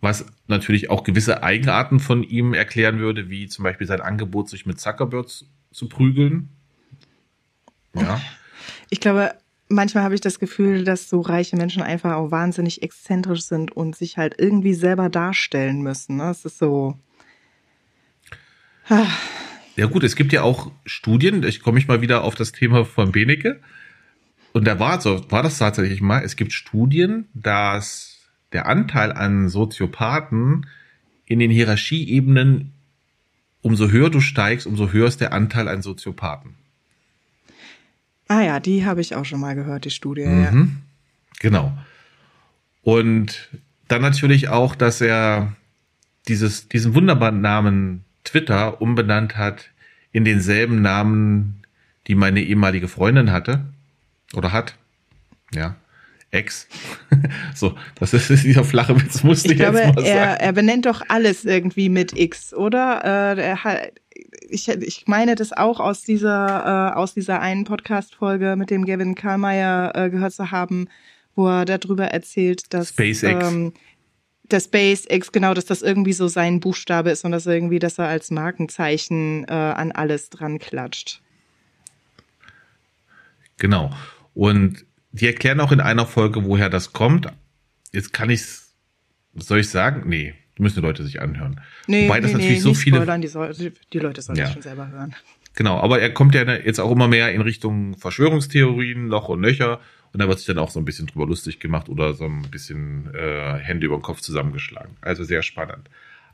was natürlich auch gewisse Eigenarten von ihm erklären würde, wie zum Beispiel sein Angebot, sich mit Zuckerberg zu prügeln. Ja. Ich glaube, manchmal habe ich das Gefühl, dass so reiche Menschen einfach auch wahnsinnig exzentrisch sind und sich halt irgendwie selber darstellen müssen. Das ne? ist so. Ja gut, es gibt ja auch Studien, ich komme ich mal wieder auf das Thema von Benecke. Und da war so, war das tatsächlich mal, es gibt Studien, dass der Anteil an Soziopathen in den Hierarchieebenen, umso höher du steigst, umso höher ist der Anteil an Soziopathen. Ah ja, die habe ich auch schon mal gehört, die Studie. Mhm. Ja. Genau. Und dann natürlich auch, dass er dieses, diesen wunderbaren Namen Twitter umbenannt hat in denselben Namen, die meine ehemalige Freundin hatte oder hat. Ja. Ex. so, das ist, dieser flache Witz, musste ich, ich glaube, jetzt mal sagen. Er, er benennt doch alles irgendwie mit X, oder? Äh, er hat, ich, ich meine das auch aus dieser, äh, aus dieser einen Podcast-Folge mit dem Gavin Karlmeier äh, gehört zu haben, wo er darüber erzählt, dass SpaceX. Ähm, der SpaceX, genau, dass das irgendwie so sein Buchstabe ist und dass er irgendwie, dass er als Markenzeichen äh, an alles dran klatscht. Genau. Und die erklären auch in einer Folge, woher das kommt. Jetzt kann ich's, soll ich sagen? Nee, müssen die Leute sich anhören. Nee, Wobei das nee, natürlich nee, so viele. Spoilern, die, soll, die Leute sollen ja. das schon selber hören. Genau, aber er kommt ja jetzt auch immer mehr in Richtung Verschwörungstheorien, Loch und Nöcher. Und da wird sich dann auch so ein bisschen drüber lustig gemacht oder so ein bisschen äh, Hände über den Kopf zusammengeschlagen. Also sehr spannend.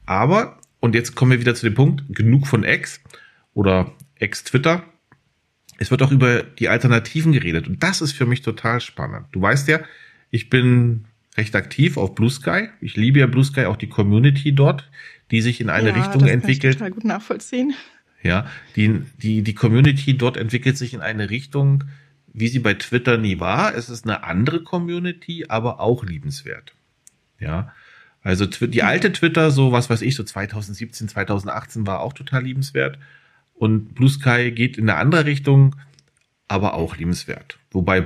Aber, und jetzt kommen wir wieder zu dem Punkt, genug von X oder Ex-Twitter. Es wird auch über die Alternativen geredet. Und das ist für mich total spannend. Du weißt ja, ich bin recht aktiv auf Blue Sky. Ich liebe ja Blue Sky, auch die Community dort, die sich in eine ja, Richtung das entwickelt. Kann ich total gut nachvollziehen. Ja, die, die, die Community dort entwickelt sich in eine Richtung, wie sie bei Twitter nie war. Es ist eine andere Community, aber auch liebenswert. Ja. Also die alte Twitter, so was weiß ich, so 2017, 2018 war auch total liebenswert. Und Blue Sky geht in eine andere Richtung, aber auch liebenswert. Wobei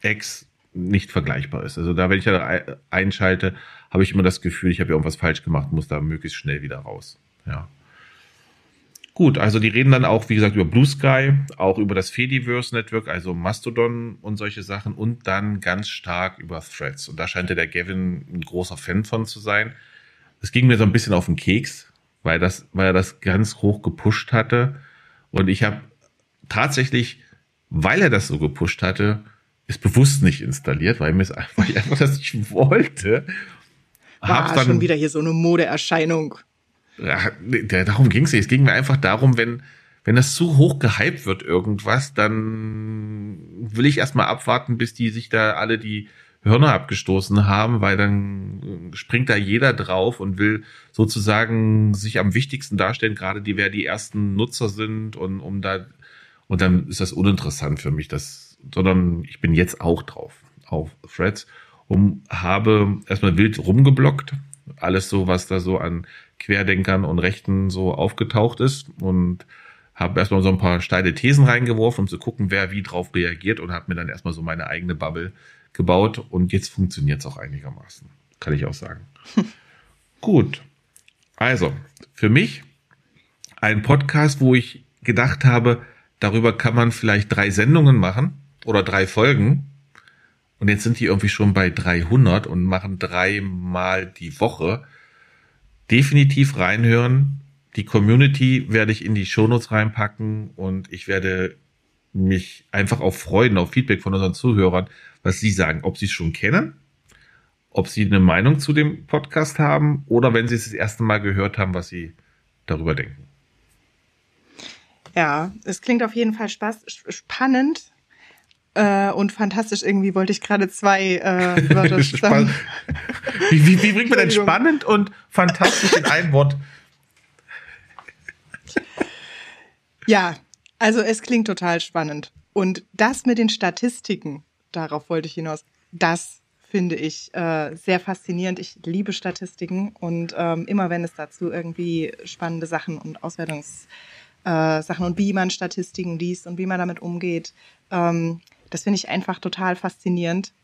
X nicht vergleichbar ist. Also da, wenn ich da einschalte, habe ich immer das Gefühl, ich habe ja irgendwas falsch gemacht, muss da möglichst schnell wieder raus. Ja. Gut, also die reden dann auch, wie gesagt, über Blue Sky, auch über das Fediverse Network, also Mastodon und solche Sachen und dann ganz stark über Threads. Und da scheint ja der Gavin ein großer Fan von zu sein. Es ging mir so ein bisschen auf den Keks, weil das, weil er das ganz hoch gepusht hatte. Und ich habe tatsächlich, weil er das so gepusht hatte, ist bewusst nicht installiert, weil, mir weil ich einfach das nicht wollte. War Hab's dann, schon wieder hier so eine Modeerscheinung. Ja, darum ging es nicht. Es ging mir einfach darum, wenn, wenn das zu hoch gehypt wird, irgendwas, dann will ich erstmal abwarten, bis die sich da alle die Hörner abgestoßen haben, weil dann springt da jeder drauf und will sozusagen sich am wichtigsten darstellen, gerade die, wer die ersten Nutzer sind und um da, und dann ist das uninteressant für mich, das, sondern ich bin jetzt auch drauf, auf Threads und habe erstmal wild rumgeblockt, alles so, was da so an Querdenkern und Rechten so aufgetaucht ist und habe erstmal so ein paar steile Thesen reingeworfen, um zu gucken, wer wie drauf reagiert und habe mir dann erstmal so meine eigene Bubble gebaut und jetzt funktioniert es auch einigermaßen, kann ich auch sagen. Gut, also für mich ein Podcast, wo ich gedacht habe, darüber kann man vielleicht drei Sendungen machen oder drei Folgen. Und jetzt sind die irgendwie schon bei 300 und machen dreimal die Woche. Definitiv reinhören. Die Community werde ich in die Shownotes reinpacken und ich werde mich einfach auch freuen auf Feedback von unseren Zuhörern, was sie sagen, ob sie es schon kennen, ob sie eine Meinung zu dem Podcast haben oder wenn sie es das erste Mal gehört haben, was sie darüber denken. Ja, es klingt auf jeden Fall spaß, spannend äh, und fantastisch. Irgendwie wollte ich gerade zwei äh, Wörter zusammen. wie, wie, wie bringt man denn spannend und fantastisch in ein Wort? Ja, also es klingt total spannend. Und das mit den Statistiken, darauf wollte ich hinaus, das finde ich äh, sehr faszinierend. Ich liebe Statistiken und ähm, immer wenn es dazu irgendwie spannende Sachen und Auswertungssachen äh, und wie man Statistiken liest und wie man damit umgeht, ähm, das finde ich einfach total faszinierend.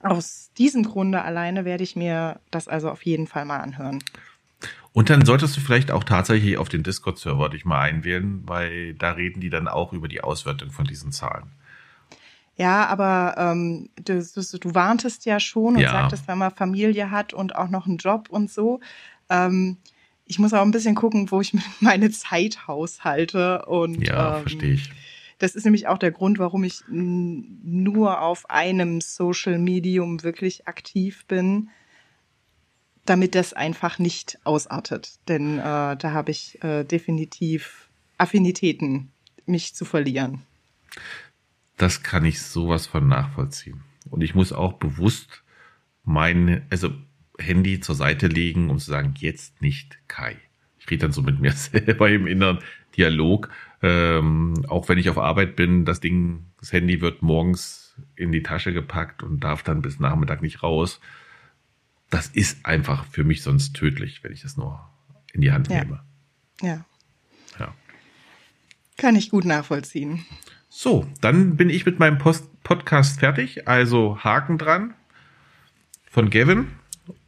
Aus diesem Grunde alleine werde ich mir das also auf jeden Fall mal anhören. Und dann solltest du vielleicht auch tatsächlich auf den Discord-Server dich mal einwählen, weil da reden die dann auch über die Auswertung von diesen Zahlen. Ja, aber ähm, du, du, du warntest ja schon und ja. sagtest, wenn man Familie hat und auch noch einen Job und so. Ähm, ich muss auch ein bisschen gucken, wo ich meine Zeit haushalte. Und, ja, ähm, verstehe ich. Das ist nämlich auch der Grund, warum ich nur auf einem Social Medium wirklich aktiv bin, damit das einfach nicht ausartet. Denn äh, da habe ich äh, definitiv Affinitäten, mich zu verlieren das kann ich sowas von nachvollziehen. Und ich muss auch bewusst mein, also Handy zur Seite legen, um zu sagen, jetzt nicht Kai. Ich rede dann so mit mir selber im inneren Dialog. Ähm, auch wenn ich auf Arbeit bin, das Ding, das Handy wird morgens in die Tasche gepackt und darf dann bis Nachmittag nicht raus. Das ist einfach für mich sonst tödlich, wenn ich das nur in die Hand ja. nehme. Ja. Ja. Kann ich gut nachvollziehen. So, dann bin ich mit meinem Post Podcast fertig. Also Haken dran von Gavin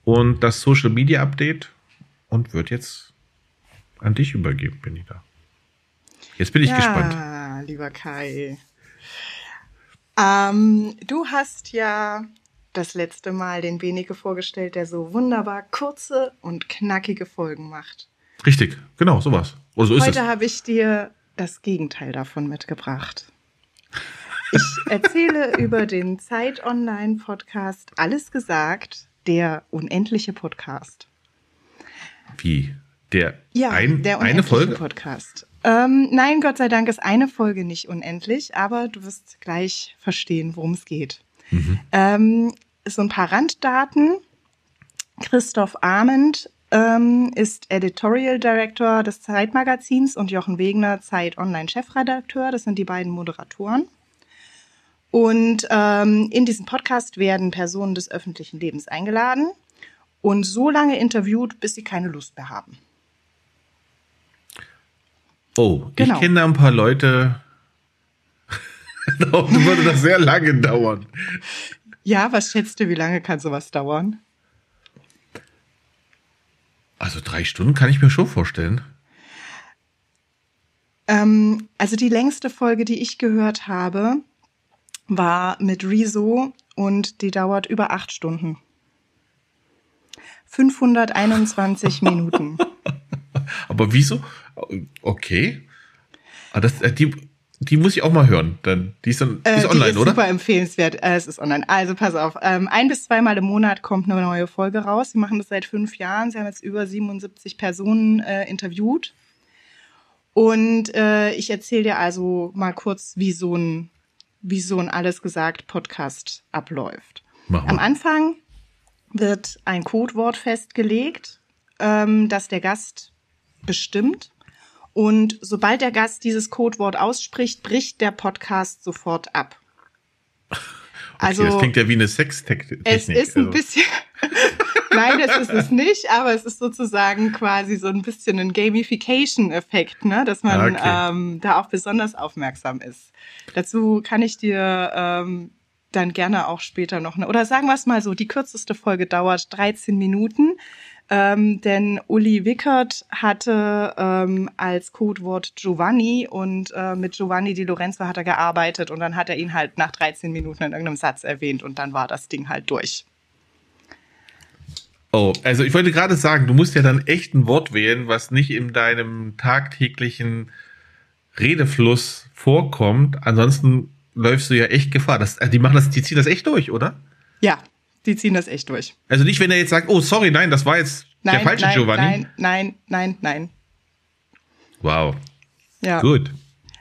und das Social Media Update und wird jetzt an dich übergeben, bin ich da. Jetzt bin ich ja, gespannt. lieber Kai. Ähm, du hast ja das letzte Mal den Benike vorgestellt, der so wunderbar kurze und knackige Folgen macht. Richtig, genau, sowas. Oh, so Heute habe ich dir das Gegenteil davon mitgebracht. Ich erzähle über den Zeit Online Podcast Alles gesagt, der unendliche Podcast. Wie? Der, ja, ein, der eine Folge? Podcast. Ähm, nein, Gott sei Dank ist eine Folge nicht unendlich, aber du wirst gleich verstehen, worum es geht. Mhm. Ähm, so ein paar Randdaten. Christoph Ahmed ähm, ist Editorial Director des Zeitmagazins und Jochen Wegner Zeit Online Chefredakteur. Das sind die beiden Moderatoren. Und ähm, in diesem Podcast werden Personen des öffentlichen Lebens eingeladen und so lange interviewt, bis sie keine Lust mehr haben. Oh, genau. ich kenne da ein paar Leute. da würde das sehr lange dauern. Ja, was schätzt du, wie lange kann sowas dauern? Also drei Stunden kann ich mir schon vorstellen. Ähm, also die längste Folge, die ich gehört habe, war mit Rezo und die dauert über acht Stunden. 521 Minuten. Aber wieso? Okay. Ah, das, äh, die, die muss ich auch mal hören. Dann, die ist, dann, die ist äh, online, die ist oder? Super empfehlenswert. Äh, es ist online. Also pass auf. Ähm, ein bis zweimal im Monat kommt eine neue Folge raus. Sie machen das seit fünf Jahren. Sie haben jetzt über 77 Personen äh, interviewt. Und äh, ich erzähle dir also mal kurz, wie so ein, wie so ein alles gesagt Podcast abläuft. Am Anfang wird ein Codewort festgelegt, ähm, das der Gast bestimmt. Und sobald der Gast dieses Codewort ausspricht, bricht der Podcast sofort ab. Okay, also, das klingt ja wie eine Sextechnik. Es ist ein also. bisschen, nein, das ist es nicht, aber es ist sozusagen quasi so ein bisschen ein Gamification-Effekt, ne? dass man ah, okay. ähm, da auch besonders aufmerksam ist. Dazu kann ich dir ähm, dann gerne auch später noch, eine, oder sagen wir es mal so, die kürzeste Folge dauert 13 Minuten. Ähm, denn Uli Wickert hatte ähm, als Codewort Giovanni und äh, mit Giovanni Di Lorenzo hat er gearbeitet und dann hat er ihn halt nach 13 Minuten in irgendeinem Satz erwähnt und dann war das Ding halt durch. Oh, also ich wollte gerade sagen, du musst ja dann echt ein Wort wählen, was nicht in deinem tagtäglichen Redefluss vorkommt. Ansonsten läufst du ja echt Gefahr. Das, die machen das, die ziehen das echt durch, oder? Ja, die ziehen das echt durch. Also nicht, wenn er jetzt sagt, oh, sorry, nein, das war jetzt nein, der falsche nein, Giovanni. Nein, nein, nein, nein. Wow. Ja. Gut.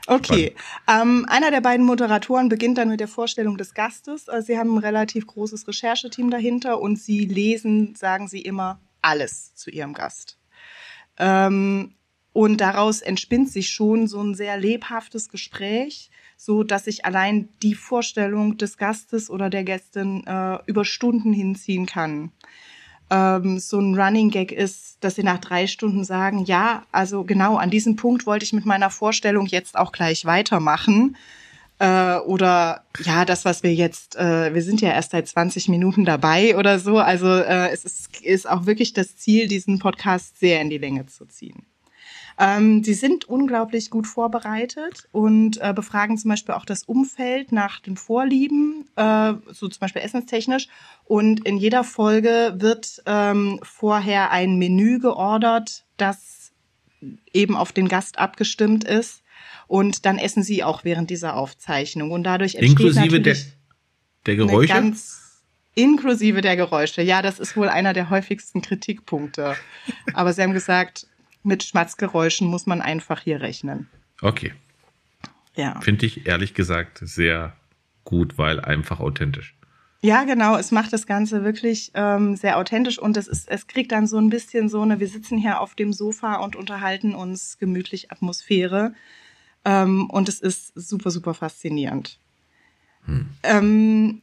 Okay. Ähm, einer der beiden Moderatoren beginnt dann mit der Vorstellung des Gastes. Äh, sie haben ein relativ großes Rechercheteam dahinter und sie lesen, sagen sie immer, alles zu ihrem Gast. Ähm, und daraus entspinnt sich schon so ein sehr lebhaftes Gespräch, so dass sich allein die Vorstellung des Gastes oder der Gästin äh, über Stunden hinziehen kann ähm, so ein Running Gag ist, dass sie nach drei Stunden sagen, ja, also genau an diesem Punkt wollte ich mit meiner Vorstellung jetzt auch gleich weitermachen. Äh, oder ja, das, was wir jetzt, äh, wir sind ja erst seit 20 Minuten dabei oder so. Also äh, es ist, ist auch wirklich das Ziel, diesen Podcast sehr in die Länge zu ziehen. Ähm, sie sind unglaublich gut vorbereitet und äh, befragen zum Beispiel auch das Umfeld nach den Vorlieben, äh, so zum Beispiel essenstechnisch. Und in jeder Folge wird ähm, vorher ein Menü geordert, das eben auf den Gast abgestimmt ist. Und dann essen sie auch während dieser Aufzeichnung. Und dadurch entsteht Inklusive der, der Geräusche? Ganz, inklusive der Geräusche. Ja, das ist wohl einer der häufigsten Kritikpunkte. Aber sie haben gesagt, mit Schmatzgeräuschen muss man einfach hier rechnen. Okay. Ja. Finde ich ehrlich gesagt sehr gut, weil einfach authentisch. Ja, genau. Es macht das Ganze wirklich ähm, sehr authentisch und es ist, es kriegt dann so ein bisschen so eine, wir sitzen hier auf dem Sofa und unterhalten uns gemütlich Atmosphäre. Ähm, und es ist super, super faszinierend. Hm. Ähm,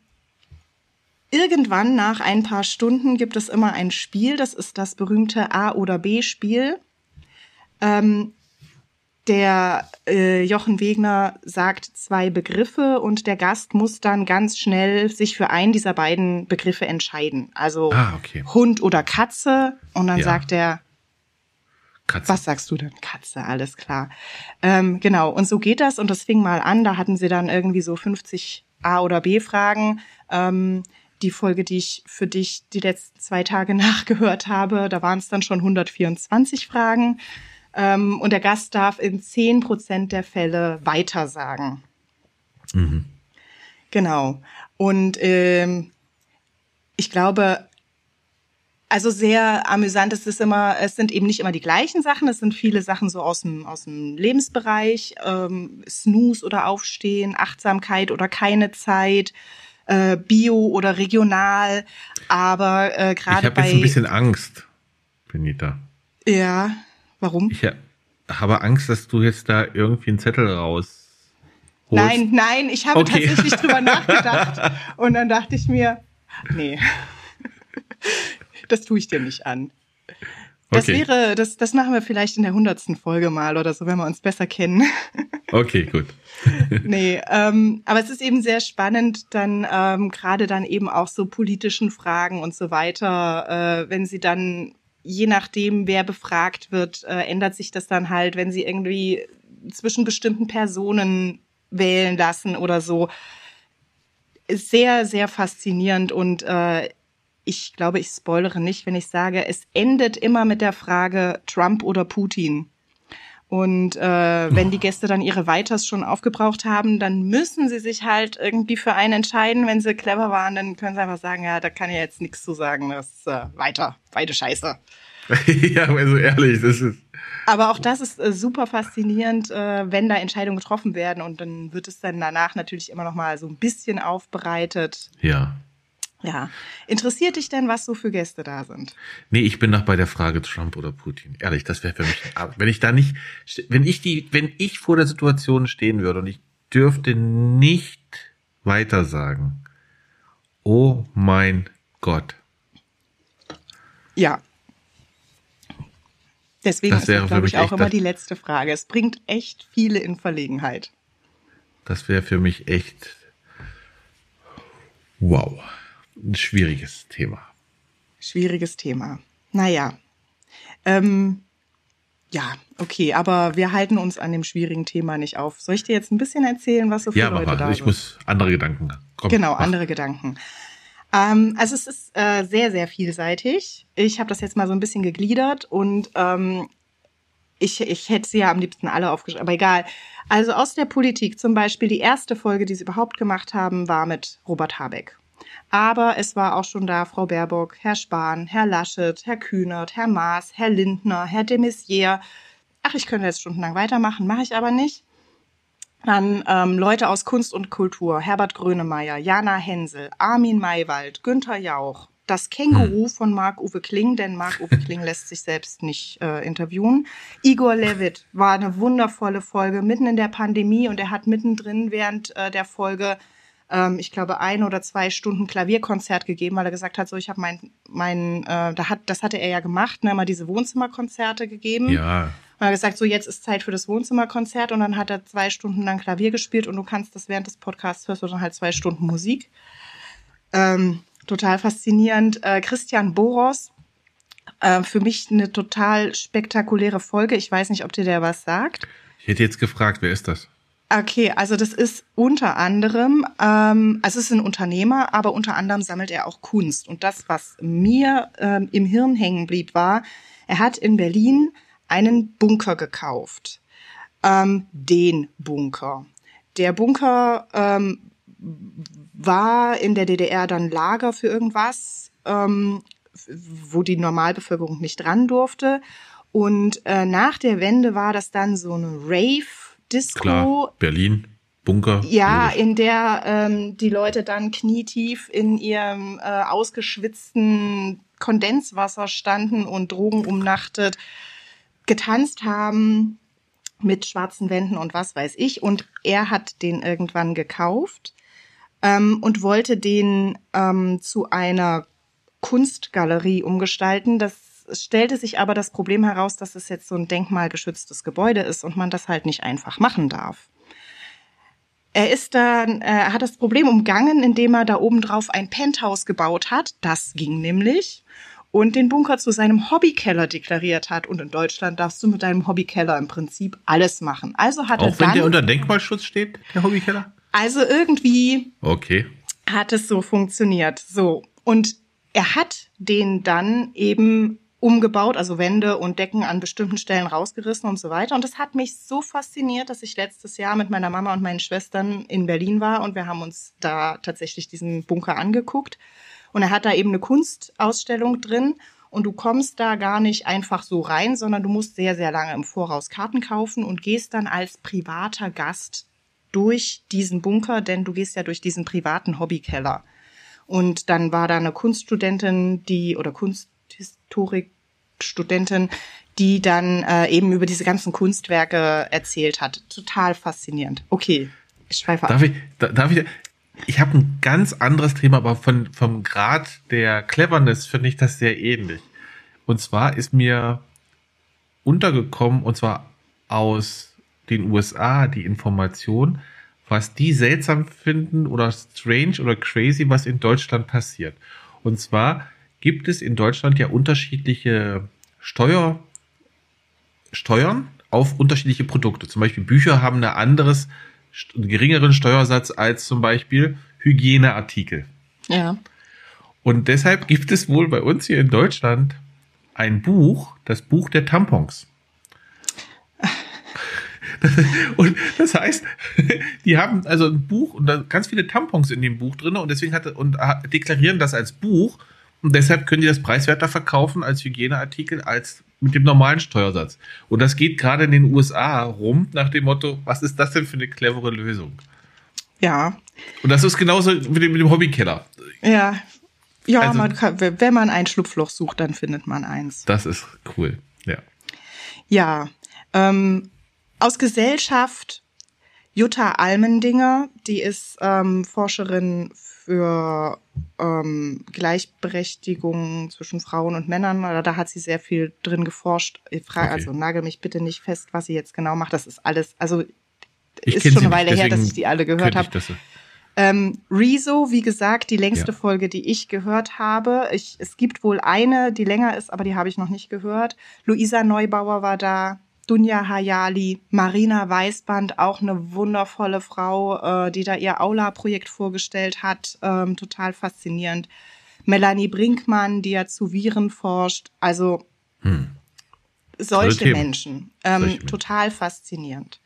irgendwann nach ein paar Stunden gibt es immer ein Spiel, das ist das berühmte A- oder B-Spiel. Ähm, der äh, Jochen Wegner sagt zwei Begriffe und der Gast muss dann ganz schnell sich für einen dieser beiden Begriffe entscheiden. Also ah, okay. Hund oder Katze. Und dann ja. sagt er, Katze. Was sagst du denn? Katze, alles klar. Ähm, genau, und so geht das. Und das fing mal an. Da hatten sie dann irgendwie so 50 A- oder B-Fragen. Ähm, die Folge, die ich für dich die letzten zwei Tage nachgehört habe, da waren es dann schon 124 Fragen. Ähm, und der Gast darf in 10 Prozent der Fälle weitersagen. Mhm. Genau. Und ähm, ich glaube, also sehr amüsant ist es immer, es sind eben nicht immer die gleichen Sachen, es sind viele Sachen so aus dem, aus dem Lebensbereich, ähm, Snooze oder Aufstehen, Achtsamkeit oder keine Zeit, äh, Bio oder regional, aber äh, gerade bei... Ich habe jetzt ein bisschen Angst, Benita. Ja, Warum? Ich habe Angst, dass du jetzt da irgendwie einen Zettel raus. Holst. Nein, nein, ich habe okay. tatsächlich drüber nachgedacht. Und dann dachte ich mir, nee, das tue ich dir nicht an. Das okay. wäre, das, das machen wir vielleicht in der hundertsten Folge mal oder so, wenn wir uns besser kennen. Okay, gut. nee, ähm, aber es ist eben sehr spannend, dann ähm, gerade dann eben auch so politischen Fragen und so weiter, äh, wenn sie dann je nachdem, wer befragt wird, äh, ändert sich das dann halt, wenn sie irgendwie zwischen bestimmten Personen wählen lassen oder so. Sehr, sehr faszinierend und äh, ich glaube, ich spoilere nicht, wenn ich sage, es endet immer mit der Frage Trump oder Putin. Und äh, wenn die Gäste dann ihre Weiters schon aufgebraucht haben, dann müssen sie sich halt irgendwie für einen entscheiden. Wenn sie clever waren, dann können sie einfach sagen, ja, da kann ich jetzt nichts zu sagen. Das ist äh, weiter, beide Scheiße. ja, also ehrlich, das ist. Aber auch das ist äh, super faszinierend, äh, wenn da Entscheidungen getroffen werden und dann wird es dann danach natürlich immer noch mal so ein bisschen aufbereitet. Ja. Ja. Interessiert dich denn, was so für Gäste da sind? Nee, ich bin noch bei der Frage Trump oder Putin. Ehrlich, das wäre für mich, wenn ich da nicht, wenn ich die, wenn ich vor der Situation stehen würde und ich dürfte nicht weiter sagen, oh mein Gott. Ja. Deswegen das ist das, glaube ich, auch immer die letzte Frage. Es bringt echt viele in Verlegenheit. Das wäre für mich echt wow ein schwieriges Thema. Schwieriges Thema. naja. Ähm, ja, okay, aber wir halten uns an dem schwierigen Thema nicht auf. Soll ich dir jetzt ein bisschen erzählen, was so für Ja, Leute mach da mal. Ich sind? muss andere Gedanken. Komm, genau, mach. andere Gedanken. Ähm, also es ist äh, sehr, sehr vielseitig. Ich habe das jetzt mal so ein bisschen gegliedert und ähm, ich, ich hätte sie ja am liebsten alle aufgeschrieben, aber egal. Also aus der Politik zum Beispiel, die erste Folge, die sie überhaupt gemacht haben, war mit Robert Habeck. Aber es war auch schon da Frau Baerbock, Herr Spahn, Herr Laschet, Herr Kühnert, Herr Maas, Herr Lindner, Herr de Maizière. Ach, ich könnte jetzt stundenlang weitermachen, mache ich aber nicht. Dann ähm, Leute aus Kunst und Kultur, Herbert Grönemeyer, Jana Hensel, Armin Maywald, Günther Jauch, das Känguru von Marc-Uwe Kling, denn Marc-Uwe Kling lässt sich selbst nicht äh, interviewen. Igor Levitt war eine wundervolle Folge mitten in der Pandemie und er hat mittendrin während äh, der Folge ähm, ich glaube, ein oder zwei Stunden Klavierkonzert gegeben, weil er gesagt hat, so ich habe mein, mein, äh, da hat, das hatte er ja gemacht, ne, immer diese Wohnzimmerkonzerte gegeben. Ja, Und er hat gesagt, so jetzt ist Zeit für das Wohnzimmerkonzert und dann hat er zwei Stunden lang Klavier gespielt und du kannst das während des Podcasts hörst du dann halt zwei Stunden Musik. Ähm, total faszinierend. Äh, Christian Boros, äh, für mich eine total spektakuläre Folge. Ich weiß nicht, ob dir der was sagt. ich hätte jetzt gefragt, wer ist das? Okay, also das ist unter anderem, ähm, also es ist ein Unternehmer, aber unter anderem sammelt er auch Kunst. Und das, was mir ähm, im Hirn hängen blieb, war, er hat in Berlin einen Bunker gekauft. Ähm, den Bunker. Der Bunker ähm, war in der DDR dann Lager für irgendwas, ähm, wo die Normalbevölkerung nicht ran durfte. Und äh, nach der Wende war das dann so eine Rave-Disco. Klar, Berlin, Bunker. Ja, in der ähm, die Leute dann knietief in ihrem äh, ausgeschwitzten Kondenswasser standen und Drogen umnachtet, getanzt haben mit schwarzen Wänden und was weiß ich. Und er hat den irgendwann gekauft ähm, und wollte den ähm, zu einer Kunstgalerie umgestalten. Das es stellte sich aber das Problem heraus, dass es jetzt so ein denkmalgeschütztes Gebäude ist und man das halt nicht einfach machen darf. Er ist dann, äh, er hat das Problem umgangen, indem er da oben drauf ein Penthouse gebaut hat. Das ging nämlich. Und den Bunker zu seinem Hobbykeller deklariert hat. Und in Deutschland darfst du mit deinem Hobbykeller im Prinzip alles machen. Also hat er Auch wenn der unter Denkmalschutz steht, der Hobbykeller? also irgendwie Okay. hat es so funktioniert. So. Und er hat den dann eben umgebaut, also Wände und Decken an bestimmten Stellen rausgerissen und so weiter. Und das hat mich so fasziniert, dass ich letztes Jahr mit meiner Mama und meinen Schwestern in Berlin war und wir haben uns da tatsächlich diesen Bunker angeguckt. Und er hat da eben eine Kunstausstellung drin und du kommst da gar nicht einfach so rein, sondern du musst sehr, sehr lange im Voraus Karten kaufen und gehst dann als privater Gast durch diesen Bunker, denn du gehst ja durch diesen privaten Hobbykeller. Und dann war da eine Kunststudentin, die oder Kunsthistorikstudentin, die dann äh, eben über diese ganzen Kunstwerke erzählt hat. Total faszinierend. Okay, ich schweife ab. Darf ich, da- darf ich, ich habe ein ganz anderes Thema, aber von, vom Grad der Cleverness finde ich das sehr ähnlich. Und zwar ist mir untergekommen, und zwar aus den USA, die Information, was die seltsam finden oder strange oder crazy, was in Deutschland passiert. Und zwar gibt es in Deutschland ja unterschiedliche Steuer, Steuern auf unterschiedliche Produkte. Zum Beispiel Bücher haben ein anderes, einen geringeren Steuersatz als zum Beispiel Hygieneartikel. Ja. Und deshalb gibt es wohl bei uns hier in Deutschland ein Buch, das Buch der Tampons. Und das heißt, die haben also ein Buch und da ganz viele Tampons in dem Buch drin und deswegen hat und ha- deklarieren das als Buch und deshalb können die das preiswerter verkaufen als Hygieneartikel als mit dem normalen Steuersatz. Und das geht gerade in den USA rum nach dem Motto, was ist das denn für eine clevere Lösung? Ja. Und das ist genauso mit dem, mit dem Hobbykeller. Ja. Ja, Also- man kann, wenn man ein Schlupfloch sucht, dann findet man eins. Das ist cool. Ja. Ja, ähm, aus Gesellschaft Jutta Almendinger, die ist ähm, Forscherin für ähm, Gleichberechtigung zwischen Frauen und Männern. Oder Da hat sie sehr viel drin geforscht. Ich frage, Okay. also nagel mich bitte nicht fest, was sie jetzt genau macht. Das ist alles, also Ich ist schon eine Weile her, dass ich die alle gehört habe. Ähm, Rezo, wie gesagt, die längste Ja. Folge, die ich gehört habe. Ich, es gibt wohl eine, die länger ist, aber die habe ich noch nicht gehört. Luisa Neubauer war da, Dunja Hayali, Marina Weißband, auch eine wundervolle Frau, äh, die da ihr Aula-Projekt vorgestellt hat. Ähm, total faszinierend. Melanie Brinkmann, die ja zu Viren forscht. Also Hm. solche. Menschen. Ähm, Solche. Total faszinierend.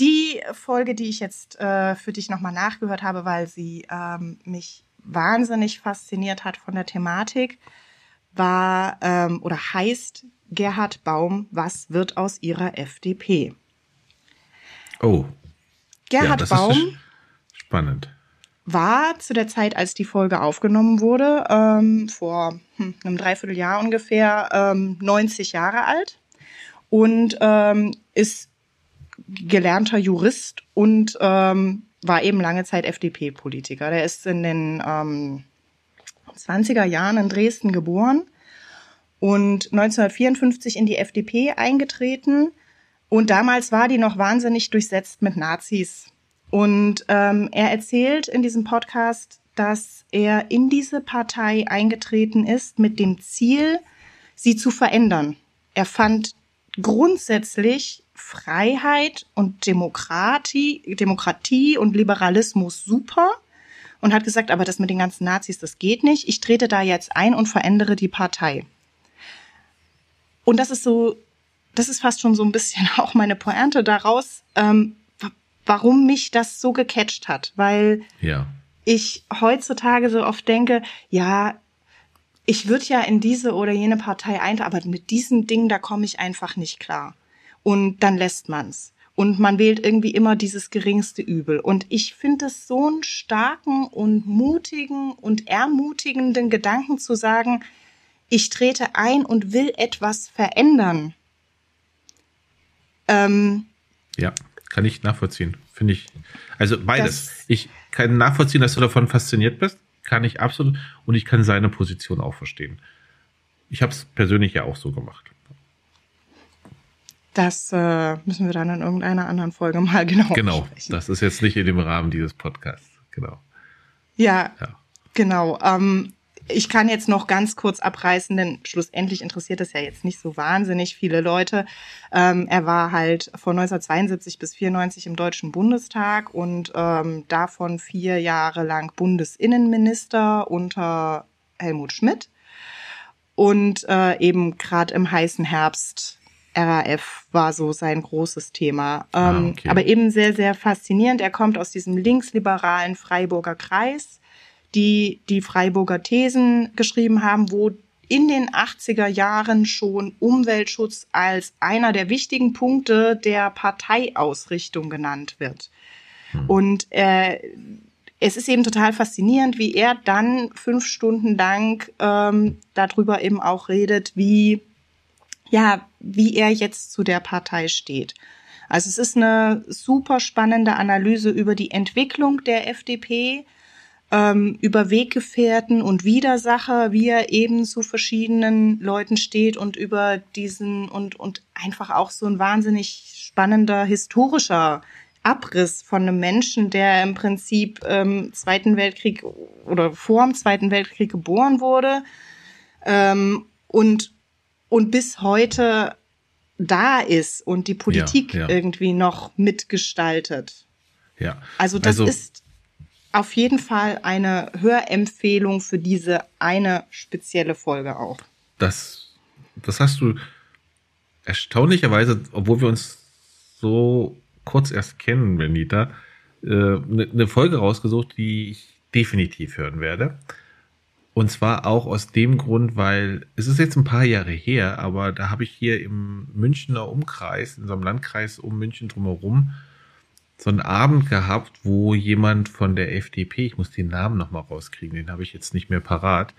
Die Folge, die ich jetzt äh, für dich nochmal nachgehört habe, weil sie ähm, mich wahnsinnig fasziniert hat von der Thematik, war ähm, oder heißt Gerhard Baum, was wird aus ihrer FDP? Oh, Gerhard das Baum spannend. war zu der Zeit, als die Folge aufgenommen wurde, ähm, vor hm, einem Dreivierteljahr ungefähr, ähm, 90 Jahre alt und ähm, ist gelernter Jurist und ähm, war eben lange Zeit FDP-Politiker. Der ist in den ähm, 20er Jahren in Dresden geboren und 1954 in die FDP eingetreten. Und damals war die noch wahnsinnig durchsetzt mit Nazis. Und ähm, er erzählt in diesem Podcast, dass er in diese Partei eingetreten ist mit dem Ziel, sie zu verändern. Er fand grundsätzlich Freiheit und Demokratie, Demokratie und Liberalismus super und hat gesagt, aber das mit den ganzen Nazis, das geht nicht. Ich trete da jetzt ein und verändere die Partei. Und das ist so, das ist fast schon so ein bisschen auch meine Pointe daraus, ähm, wa- warum mich das so gecatcht hat, weil Ja. ich heutzutage so oft denke, ja, ich würde ja in diese oder jene Partei eintreten, aber mit diesem Ding, da komme ich einfach nicht klar. Und dann lässt man's. Und man wählt irgendwie immer dieses geringste Übel. Und ich finde es so einen starken und mutigen und ermutigenden Gedanken zu sagen, ich trete ein und will etwas verändern. Ähm, Ja, kann ich nachvollziehen. Finde ich. Also beides. Ich kann nachvollziehen, dass du davon fasziniert bist. Kann ich absolut. Und ich kann seine Position auch verstehen. Ich habe es persönlich ja auch so gemacht. das äh, müssen wir dann in irgendeiner anderen Folge mal genau Genau. besprechen. Das ist jetzt nicht in dem Rahmen dieses Podcasts. Genau. Ja, Ja. genau. Ähm, ich kann jetzt noch ganz kurz abreißen, denn schlussendlich interessiert es ja jetzt nicht so wahnsinnig viele Leute. Ähm, er war halt von 1972 bis 94 im Deutschen Bundestag und ähm, davon vier Jahre lang Bundesinnenminister unter Helmut Schmidt. Und äh, eben gerade im heißen Herbst RAF war so sein großes Thema. Ah, Ähm, okay. Aber eben sehr, sehr faszinierend. Er kommt aus diesem linksliberalen Freiburger Kreis, die die Freiburger Thesen geschrieben haben, wo in den 80er Jahren schon Umweltschutz als einer der wichtigen Punkte der Parteiausrichtung genannt wird. Und äh, es ist eben total faszinierend, wie er dann fünf Stunden lang ähm, darüber eben auch redet, wie ja, wie er jetzt zu der Partei steht. Also es ist eine super spannende Analyse über die Entwicklung der FDP, ähm, über Weggefährten und Widersacher, wie er eben zu verschiedenen Leuten steht und über diesen und, und einfach auch so ein wahnsinnig spannender historischer Abriss von einem Menschen, der im Prinzip im Zweiten Weltkrieg oder vor dem Zweiten Weltkrieg geboren wurde ähm, und, und bis heute da ist und die Politik ja. irgendwie noch mitgestaltet. Ja. Also das ist auf jeden Fall eine Hörempfehlung für diese eine spezielle Folge auch. das, das hast du erstaunlicherweise, obwohl wir uns so kurz erst kennen, Benita, eine äh, ne Folge rausgesucht, die ich definitiv hören werde. Und zwar auch aus dem Grund, weil es ist jetzt ein paar Jahre her, aber da habe ich hier im Münchner Umkreis, in so einem Landkreis um München drumherum, so einen Abend gehabt, wo jemand von der FDP, ich muss den Namen nochmal rauskriegen, den habe ich jetzt nicht mehr parat,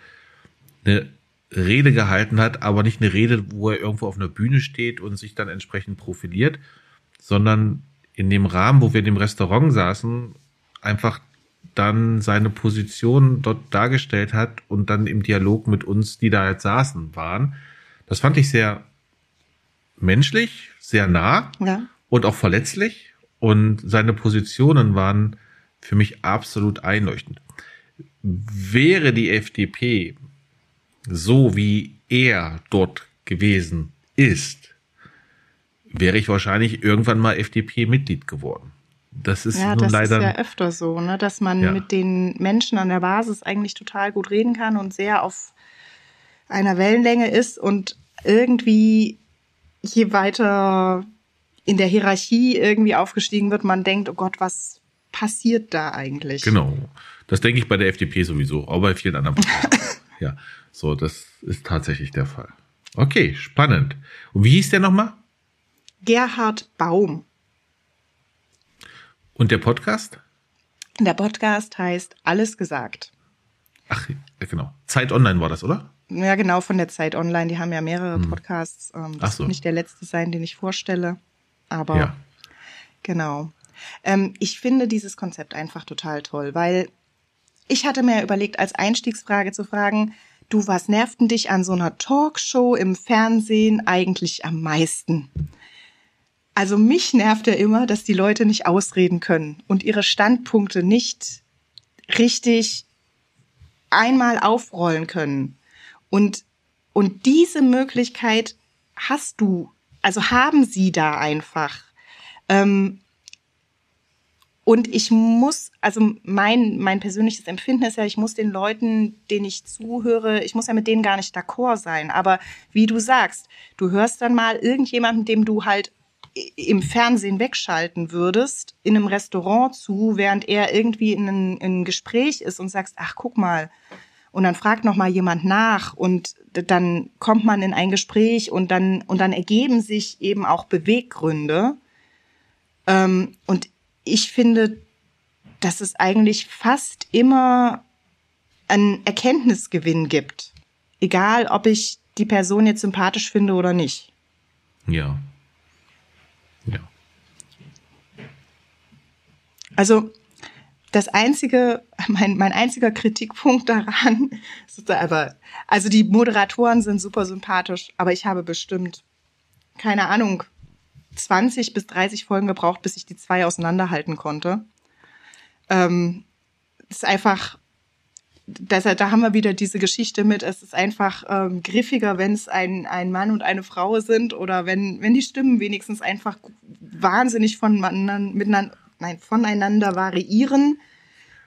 eine Rede gehalten hat, aber nicht eine Rede, wo er irgendwo auf einer Bühne steht und sich dann entsprechend profiliert, sondern in dem Rahmen, wo wir in dem Restaurant saßen, einfach dann seine Position dort dargestellt hat und dann im Dialog mit uns, die da jetzt saßen, waren. Das fand ich sehr menschlich, sehr nah Ja. und auch verletzlich. Und seine Positionen waren für mich absolut einleuchtend. Wäre die FDP so, wie er dort gewesen ist, wäre ich wahrscheinlich irgendwann mal FDP-Mitglied geworden. Das ist ja, nun das leider. ist ja öfter so, ne? dass man Ja. mit den Menschen an der Basis eigentlich total gut reden kann und sehr auf einer Wellenlänge ist und irgendwie je weiter in der Hierarchie irgendwie aufgestiegen wird, man denkt, oh Gott, was passiert da eigentlich? Genau. Das denke ich bei der FDP sowieso, auch bei vielen anderen Parteien. ja, so, das ist tatsächlich der Fall. Okay, spannend. Und wie hieß der nochmal? Gerhard Baum. Und der Podcast? Der Podcast heißt Alles gesagt. Ach, genau. Zeit Online war das, oder? Ja, genau, von der Zeit Online. Die haben ja mehrere Podcasts. Ähm, das Ach so. wird nicht der letzte sein, den ich vorstelle. Aber Ja. genau. Ähm, ich finde dieses Konzept einfach total toll, weil ich hatte mir überlegt, als Einstiegsfrage zu fragen, du, was nervt denn dich an so einer Talkshow im Fernsehen eigentlich am meisten? Also mich nervt ja immer, dass die Leute nicht ausreden können und ihre Standpunkte nicht richtig einmal aufrollen können. Und, und diese Möglichkeit hast du, also haben sie da einfach. Ähm, und ich muss, also mein, mein persönliches Empfinden ist ja, ich muss den Leuten, denen ich zuhöre, ich muss ja mit denen gar nicht d'accord sein. Aber wie du sagst, du hörst dann mal irgendjemanden, dem du halt im Fernsehen wegschalten würdest, in einem Restaurant zu, während er irgendwie in einem Gespräch ist und sagst, ach, guck mal. Und dann fragt noch mal jemand nach und dann kommt man in ein Gespräch und dann, und dann ergeben sich eben auch Beweggründe. Ähm, und ich finde, dass es eigentlich fast immer einen Erkenntnisgewinn gibt. Egal, ob ich die Person jetzt sympathisch finde oder nicht. Ja. Ja. Also das einzige, mein, mein einziger Kritikpunkt daran ist aber, also die Moderatoren sind super sympathisch, aber ich habe bestimmt, keine Ahnung, 20 bis 30 Folgen gebraucht, bis ich die zwei auseinanderhalten konnte. Ähm, ist einfach, das, da haben wir wieder diese Geschichte mit, es ist einfach ähm, griffiger, wenn es ein, ein Mann und eine Frau sind oder wenn, wenn die Stimmen wenigstens einfach wahnsinnig voneinander, miteinander, nein, voneinander variieren,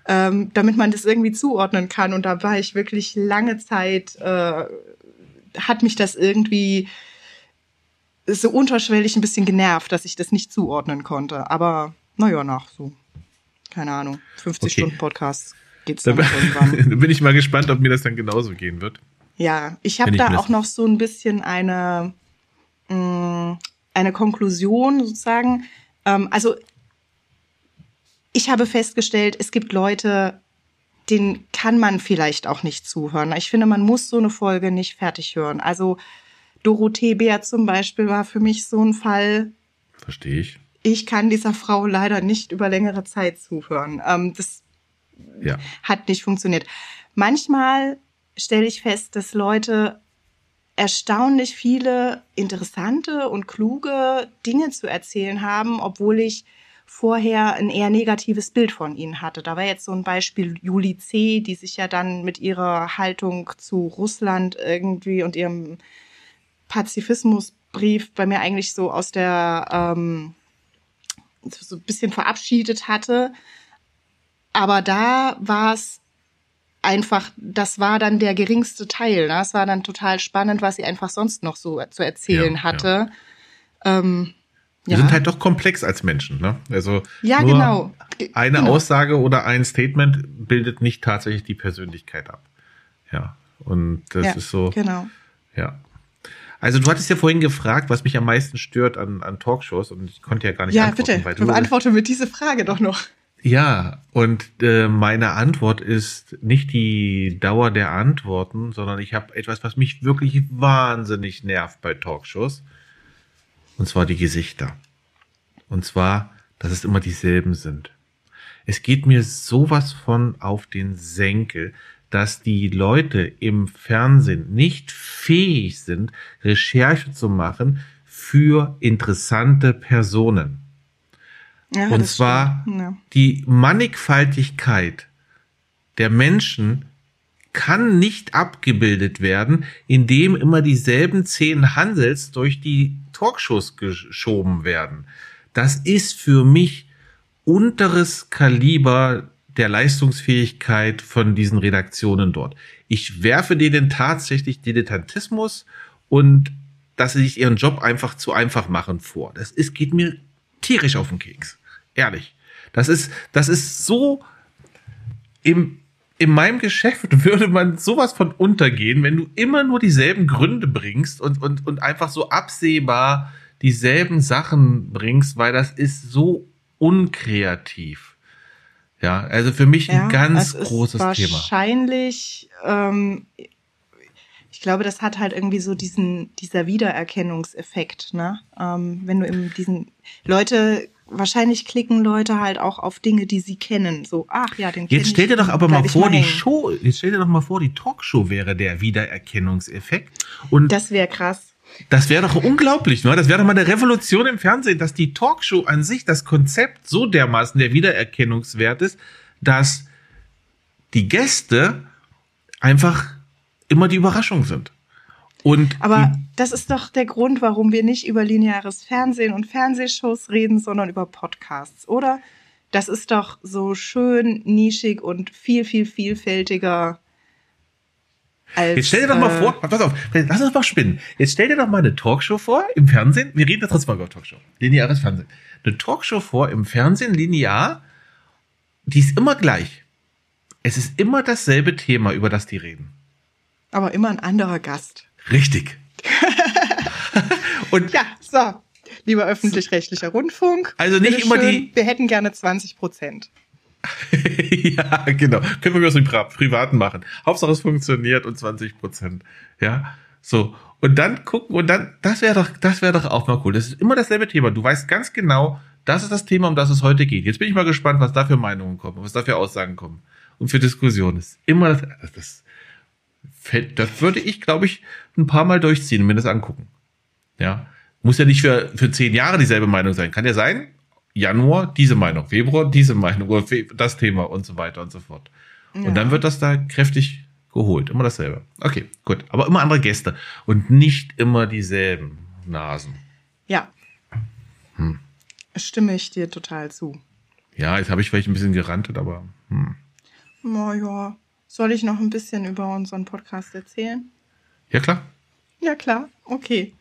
ähm, damit man das irgendwie zuordnen kann. Und da war ich wirklich lange Zeit, äh, hat mich das irgendwie so unterschwellig ein bisschen genervt, dass ich das nicht zuordnen konnte. Aber naja, nach so, keine Ahnung, 50 Okay. Stunden Podcast geht's Da dann irgendwann. bin ich mal gespannt, ob mir das dann genauso gehen wird. Ja, ich habe da auch noch so ein bisschen eine, mh, eine Konklusion sozusagen. Ähm, also ich habe festgestellt, es gibt Leute, denen kann man vielleicht auch nicht zuhören. Ich finde, man muss so eine Folge nicht fertig hören. Also Dorothee Bär zum Beispiel war für mich so ein Fall, Verstehe ich. ich kann dieser Frau leider nicht über längere Zeit zuhören. Ähm, das Ja. hat nicht funktioniert. Manchmal stelle ich fest, dass Leute erstaunlich viele interessante und kluge Dinge zu erzählen haben, obwohl ich vorher ein eher negatives Bild von ihnen hatte. Da war jetzt so ein Beispiel Juli C., die sich ja dann mit ihrer Haltung zu Russland irgendwie und ihrem Pazifismusbrief bei mir eigentlich so aus der ähm, so ein bisschen verabschiedet hatte. Aber da war es einfach, das war dann der geringste Teil. Ne? Das war dann total spannend, was sie einfach sonst noch so zu erzählen Ja, hatte. Ähm, Wir ja. sind halt doch komplex als Menschen, ne? Also Ja, genau. eine Genau. Aussage oder ein Statement bildet nicht tatsächlich die Persönlichkeit ab. Ja. Und das ja, ist so. Genau. Ja. Also du hattest ja vorhin gefragt, was mich am meisten stört an, an Talkshows und ich konnte ja gar nicht Ja, antworten, bitte, weil du beantworte mir diese Frage doch noch. Ja, und äh, meine Antwort ist nicht die Dauer der Antworten, sondern ich habe etwas, was mich wirklich wahnsinnig nervt bei Talkshows. Und zwar die Gesichter. Und zwar, dass es immer dieselben sind. Es geht mir sowas von auf den Senkel, dass die Leute im Fernsehen nicht fähig sind, Recherche zu machen für interessante Personen. Ja, Und zwar. Ja. die Mannigfaltigkeit der Menschen kann nicht abgebildet werden, indem immer dieselben zehn Hansels durch die Talkshows geschoben werden. Das ist für mich unteres Kaliber der Leistungsfähigkeit von diesen Redaktionen dort. Ich werfe denen tatsächlich Dilettantismus und dass sie sich ihren Job einfach zu einfach machen vor. Das ist, geht mir tierisch auf den Keks. Ehrlich. Das ist, das ist so im, in meinem Geschäft würde man sowas von untergehen, wenn du immer nur dieselben Gründe bringst und, und, und einfach so absehbar dieselben Sachen bringst, weil das ist so unkreativ. Ja, also für mich Ja, ein ganz großes Thema. Wahrscheinlich, ähm, ich glaube, das hat halt irgendwie so diesen, dieser Wiedererkennungseffekt, ne? Ähm, wenn du eben diesen, Leute, wahrscheinlich klicken Leute halt auch auf Dinge, die sie kennen. So, ach ja, den Jetzt stell dir doch aber mal vor, die hängen. Show, jetzt stell dir doch mal vor, die Talkshow wäre der Wiedererkennungseffekt. Und das, Das wäre krass. wäre doch unglaublich, ne? Das wäre doch mal eine Revolution im Fernsehen, dass die Talkshow an sich, das Konzept so dermaßen der Wiedererkennungswert ist, dass die Gäste einfach immer die Überraschung sind. Und Aber das ist doch der Grund, warum wir nicht über lineares Fernsehen und Fernsehshows reden, sondern über Podcasts, oder? Das ist doch so schön nischig und viel, viel vielfältiger als. Jetzt stell dir doch mal äh, vor, pass auf, lass uns mal spinnen. Jetzt stell dir doch mal eine Talkshow vor im Fernsehen. Wir reden da trotzdem mal über Talkshow. Lineares Fernsehen. Eine Talkshow vor im Fernsehen, linear, die ist immer gleich. Es ist immer dasselbe Thema, über das die reden. Aber immer ein anderer Gast. Richtig. Und Ja, so. Lieber öffentlich-rechtlicher Rundfunk. Also nicht immer die- Wir hätten gerne 20 Prozent. ja, genau. Können wir über Pri Privaten machen. Hauptsache es funktioniert und 20 Prozent. Ja, so. Und dann gucken und dann, das wäre doch, das wäre doch auch mal cool. Das ist immer dasselbe Thema. Du weißt ganz genau, das ist das Thema, um das es heute geht. Jetzt bin ich mal gespannt, was da für Meinungen kommen, was da für Aussagen kommen und für Diskussionen. Das ist immer das, das, das würde ich, glaube ich, ein paar Mal durchziehen und mir das angucken. Ja. Muss ja nicht für, für zehn Jahre dieselbe Meinung sein. Kann ja sein, Januar diese Meinung, Februar diese Meinung oder das Thema und so weiter und so fort. Und dann wird das da kräftig geholt. Immer dasselbe. Okay, gut. Aber immer andere Gäste und nicht immer dieselben Nasen. Ja. Hm. Stimme ich dir total zu. Ja, jetzt habe ich vielleicht ein bisschen gerantet, aber hm. Na ja. Soll ich noch ein bisschen über unseren Podcast erzählen? ja klar. Ja, klar. Okay.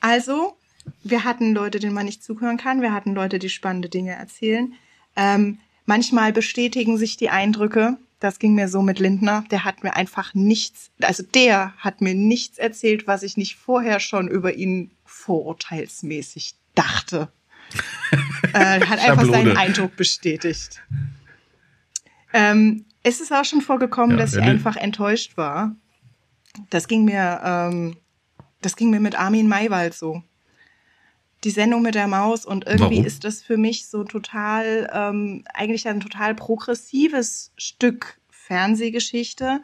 Also, wir hatten Leute, denen man nicht zuhören kann. Wir hatten Leute, die spannende Dinge erzählen. Ähm, manchmal bestätigen sich die Eindrücke. Das ging mir so mit Lindner. Der hat mir einfach nichts, also der hat mir nichts erzählt, was ich nicht vorher schon über ihn vorurteilsmäßig dachte. äh, hat einfach seinen Eindruck bestätigt. Ähm, es ist auch schon vorgekommen, Ja, dass ich einfach enttäuscht war. Das ging mir, ähm, das ging mir mit Armin Maywald so. Die Sendung mit der Maus und irgendwie Warum? ist das für mich so total, ähm, eigentlich ein total progressives Stück Fernsehgeschichte.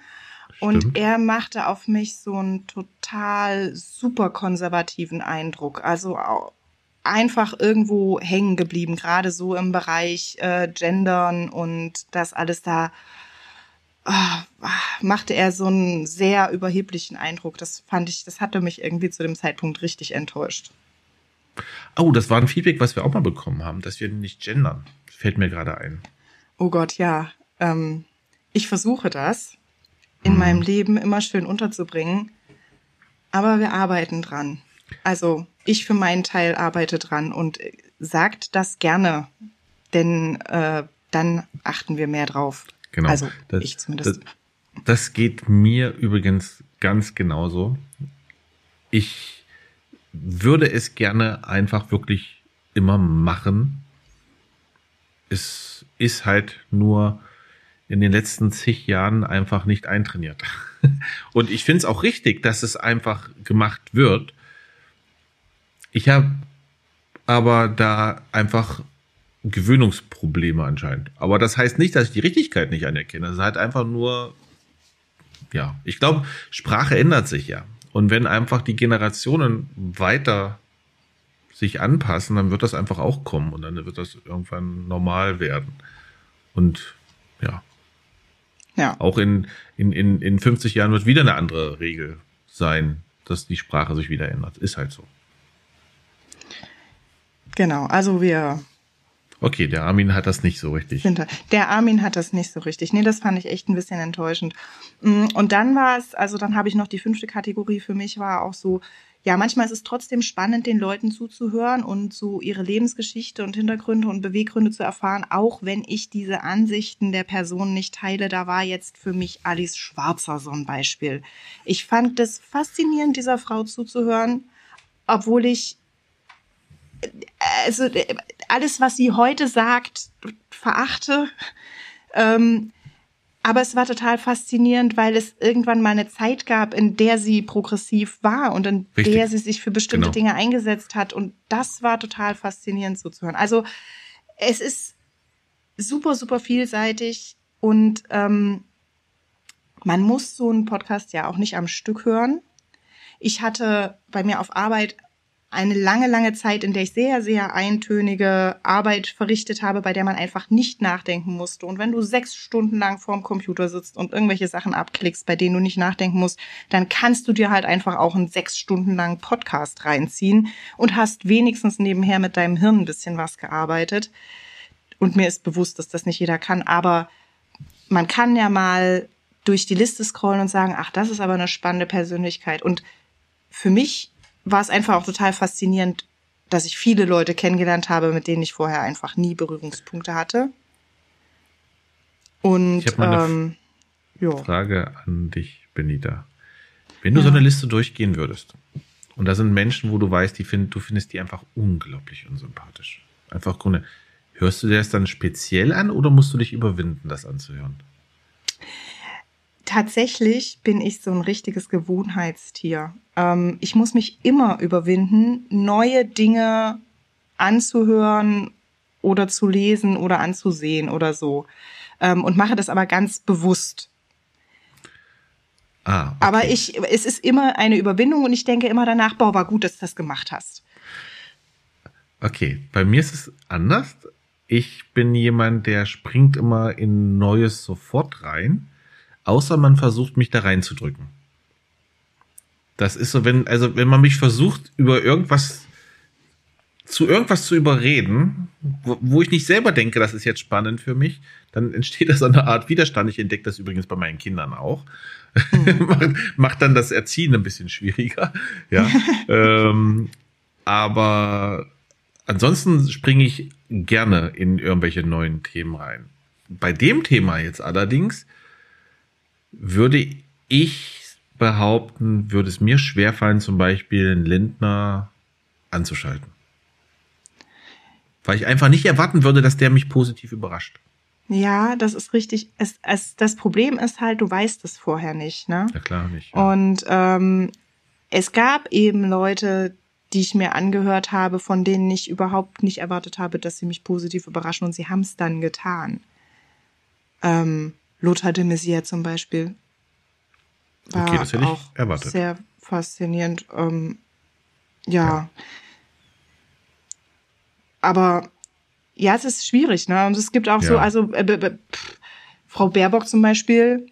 Und Stimmt. er machte auf mich so einen total super konservativen Eindruck. Also einfach irgendwo hängen geblieben, gerade so im Bereich äh, Gendern und das alles da machte er so einen sehr überheblichen Eindruck. Das fand ich, das hatte mich irgendwie zu dem Zeitpunkt richtig enttäuscht. Oh, das war ein Feedback, was wir auch mal bekommen haben, dass wir nicht gendern. Fällt mir gerade ein. Oh Gott, ja. Ähm, ich versuche das in meinem Leben immer schön unterzubringen, aber wir arbeiten dran. Also ich für meinen Teil arbeite dran und äh, sagt das gerne, denn äh, dann achten wir mehr drauf. Genau. Also das, ich zumindest. Das, das geht mir übrigens ganz genauso. Ich würde es gerne einfach wirklich immer machen. Es ist halt nur in den letzten zig Jahren einfach nicht eintrainiert. Und ich finde es auch richtig, dass es einfach gemacht wird. Ich habe aber da einfach Gewöhnungsprobleme anscheinend. Aber das heißt nicht, dass ich die Richtigkeit nicht anerkenne. Das ist halt einfach nur, ja, ich glaube, Sprache ändert sich ja. Und wenn einfach die Generationen weiter sich anpassen, dann wird das einfach auch kommen und dann wird das irgendwann normal werden. Und ja. Ja. Auch in, in, in, in 50 Jahren wird wieder eine andere Regel sein, dass die Sprache sich wieder ändert. Ist halt so. Genau, also wir Okay, der Armin hat das nicht so richtig. Der Armin hat das nicht so richtig. Nee, das fand ich echt ein bisschen enttäuschend. Mm, und dann war es, also dann habe ich noch die fünfte Kategorie für mich, war auch so, ja, manchmal ist es trotzdem spannend, den Leuten zuzuhören und so ihre Lebensgeschichte und Hintergründe und Beweggründe zu erfahren, auch wenn ich diese Ansichten der Person nicht teile. Da war jetzt für mich Alice Schwarzer so ein Beispiel. Ich fand das faszinierend, dieser Frau zuzuhören, obwohl ich also alles, was sie heute sagt, verachte. Ähm, aber es war total faszinierend, weil es irgendwann mal eine Zeit gab, in der sie progressiv war und in Richtig. der sie sich für bestimmte genau. Dinge eingesetzt hat. Und das war total faszinierend zuzuhören. Also es ist super, super vielseitig und ähm, man muss so einen Podcast ja auch nicht am Stück hören. Ich hatte bei mir auf Arbeit eine lange, lange Zeit, in der ich sehr, sehr eintönige Arbeit verrichtet habe, bei der man einfach nicht nachdenken musste. Und wenn du sechs Stunden lang vorm Computer sitzt und irgendwelche Sachen abklickst, bei denen du nicht nachdenken musst, dann kannst du dir halt einfach auch einen sechs Stunden langen Podcast reinziehen und hast wenigstens nebenher mit deinem Hirn ein bisschen was gearbeitet. Und mir ist bewusst, dass das nicht jeder kann, aber man kann ja mal durch die Liste scrollen und sagen, ach, das ist aber eine spannende Persönlichkeit. Und für mich war es einfach auch total faszinierend, dass ich viele Leute kennengelernt habe, mit denen ich vorher einfach nie Berührungspunkte hatte. Und ich habe eine ähm, jo. Frage an dich, Benita. Wenn du ja. so eine Liste durchgehen würdest, und da sind Menschen, wo du weißt, die find, du findest die einfach unglaublich unsympathisch. Einfach Grunde. Hörst du dir das dann speziell an oder musst du dich überwinden, das anzuhören? Tatsächlich bin ich so ein richtiges Gewohnheitstier. Ähm, ich muss mich immer überwinden, neue Dinge anzuhören oder zu lesen oder anzusehen oder so. Ähm, und mache das aber ganz bewusst. Ah, okay. Aber ich, es ist immer eine Überwindung und ich denke immer danach, boah, war gut, dass du das gemacht hast. Okay, bei mir ist es anders. Ich bin jemand, der springt immer in Neues sofort rein außer man versucht, mich da reinzudrücken. Das ist so, wenn, also wenn man mich versucht, über irgendwas zu irgendwas zu überreden, wo, wo ich nicht selber denke, das ist jetzt spannend für mich, dann entsteht da so eine Art Widerstand. Ich entdecke das übrigens bei meinen Kindern auch. Mhm. macht, macht dann das Erziehen ein bisschen schwieriger. Ja. ähm, aber ansonsten springe ich gerne in irgendwelche neuen Themen rein. Bei dem Thema jetzt allerdings würde ich behaupten, würde es mir schwerfallen, zum Beispiel einen Lindner anzuschalten. Weil ich einfach nicht erwarten würde, dass der mich positiv überrascht. Ja, das ist richtig. Es, es, das Problem ist halt, du weißt es vorher nicht, ne? Ja, klar nicht. Ja. Und ähm, es gab eben Leute, die ich mir angehört habe, von denen ich überhaupt nicht erwartet habe, dass sie mich positiv überraschen und sie haben es dann getan. Ähm, Lothar de Maizière zum Beispiel. War okay, das hätte ich auch erwartet. Sehr faszinierend. Ähm, ja. ja. Aber ja, es ist schwierig, ne? Und es gibt auch ja. so, also äh, pff, Frau Baerbock zum Beispiel,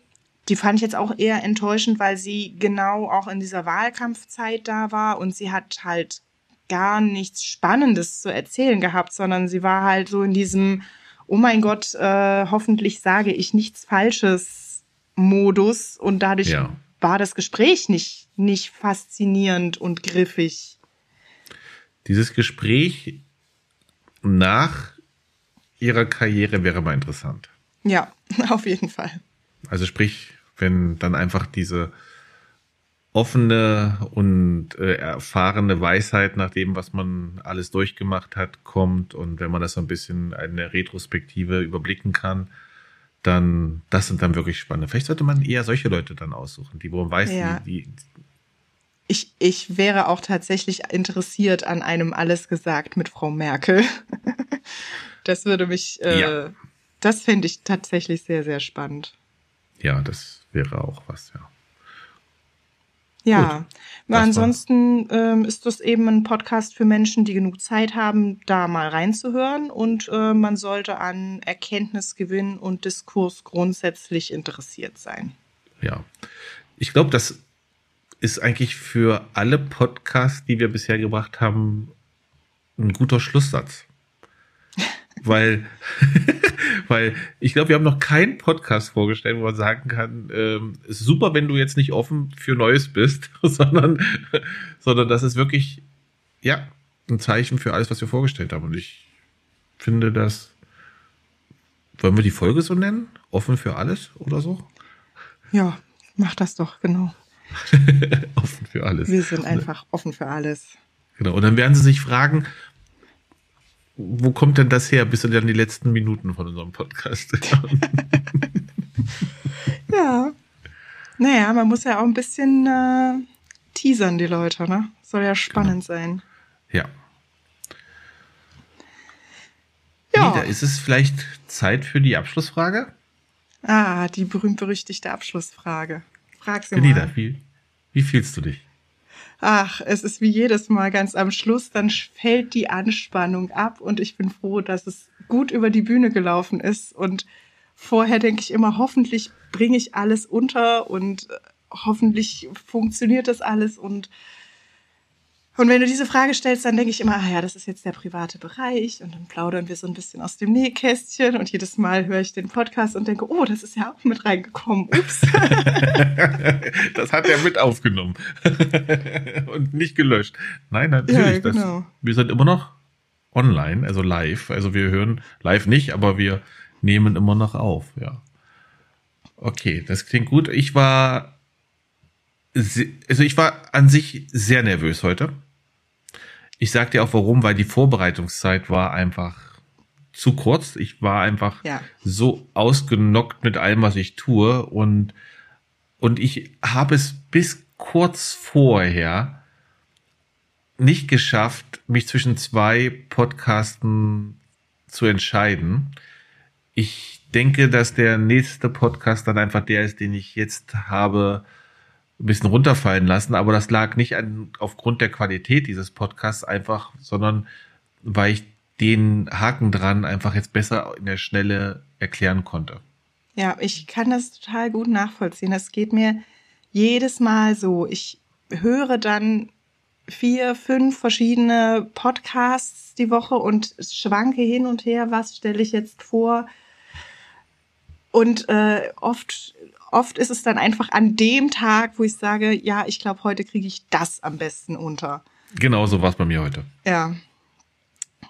die fand ich jetzt auch eher enttäuschend, weil sie genau auch in dieser Wahlkampfzeit da war und sie hat halt gar nichts Spannendes zu erzählen gehabt, sondern sie war halt so in diesem oh mein Gott, äh, hoffentlich sage ich nichts Falsches Modus und dadurch ja. war das Gespräch nicht, nicht faszinierend und griffig. Dieses Gespräch nach ihrer Karriere wäre mal interessant. Ja, auf jeden Fall. Also sprich, wenn dann einfach diese offene und äh, erfahrene Weisheit nach dem, was man alles durchgemacht hat, kommt und wenn man das so ein bisschen eine Retrospektive überblicken kann, dann das sind dann wirklich spannende. Vielleicht sollte man eher solche Leute dann aussuchen, die wo man weiß, ja. die, die ich, ich wäre auch tatsächlich interessiert an einem Alles gesagt mit Frau Merkel. das würde mich, äh, ja. das fände ich tatsächlich sehr, sehr spannend. Ja, das wäre auch was, ja. Ja, Gut, ansonsten ähm, ist das eben ein Podcast für Menschen, die genug Zeit haben, da mal reinzuhören. Und äh, man sollte an Erkenntnisgewinn und Diskurs grundsätzlich interessiert sein. Ja, ich glaube, das ist eigentlich für alle Podcasts, die wir bisher gebracht haben, ein guter Schlusssatz. Weil, weil ich glaube, wir haben noch keinen Podcast vorgestellt, wo man sagen kann, ähm, ist super, wenn du jetzt nicht offen für Neues bist, sondern, sondern das ist wirklich, ja, ein Zeichen für alles, was wir vorgestellt haben. Und ich finde das, wollen wir die Folge so nennen? Offen für alles oder so? Ja, mach das doch, genau. offen für alles. Wir sind einfach offen für alles. Genau. Und dann werden sie sich fragen, wo kommt denn das her, bis dann die letzten Minuten von unserem Podcast? ja. Naja, man muss ja auch ein bisschen äh, teasern, die Leute, ne? Soll ja spannend genau. sein. Ja. Ja. Nida, ist es vielleicht Zeit für die Abschlussfrage? Ah, die berühmt-berüchtigte Abschlussfrage. Frag sie Nida, mal. Wie, wie fühlst du dich? Ach, es ist wie jedes Mal ganz am Schluss, dann fällt die Anspannung ab und ich bin froh, dass es gut über die Bühne gelaufen ist. Und vorher denke ich immer, hoffentlich bringe ich alles unter und äh, hoffentlich funktioniert das alles und und wenn du diese Frage stellst, dann denke ich immer, ah ja, das ist jetzt der private Bereich und dann plaudern wir so ein bisschen aus dem Nähkästchen und jedes Mal höre ich den Podcast und denke, oh, das ist ja auch mit reingekommen. Ups. das hat er mit aufgenommen und nicht gelöscht. Nein, natürlich. Ja, genau. Das, wir sind immer noch online, also live. Also wir hören live nicht, aber wir nehmen immer noch auf, ja. Okay, das klingt gut. Ich war, also ich war an sich sehr nervös heute. Ich sag dir auch warum, weil die Vorbereitungszeit war einfach zu kurz. Ich war einfach ja. so ausgenockt mit allem, was ich tue und und ich habe es bis kurz vorher nicht geschafft, mich zwischen zwei Podcasten zu entscheiden. Ich denke, dass der nächste Podcast dann einfach der ist, den ich jetzt habe ein bisschen runterfallen lassen, aber das lag nicht an, aufgrund der Qualität dieses Podcasts einfach, sondern weil ich den Haken dran einfach jetzt besser in der Schnelle erklären konnte. Ja, ich kann das total gut nachvollziehen. Das geht mir jedes Mal so. Ich höre dann vier, fünf verschiedene Podcasts die Woche und schwanke hin und her, was stelle ich jetzt vor. Und äh, oft oft ist es dann einfach an dem Tag, wo ich sage, ja, ich glaube, heute kriege ich das am besten unter. Genau so war es bei mir heute. Ja.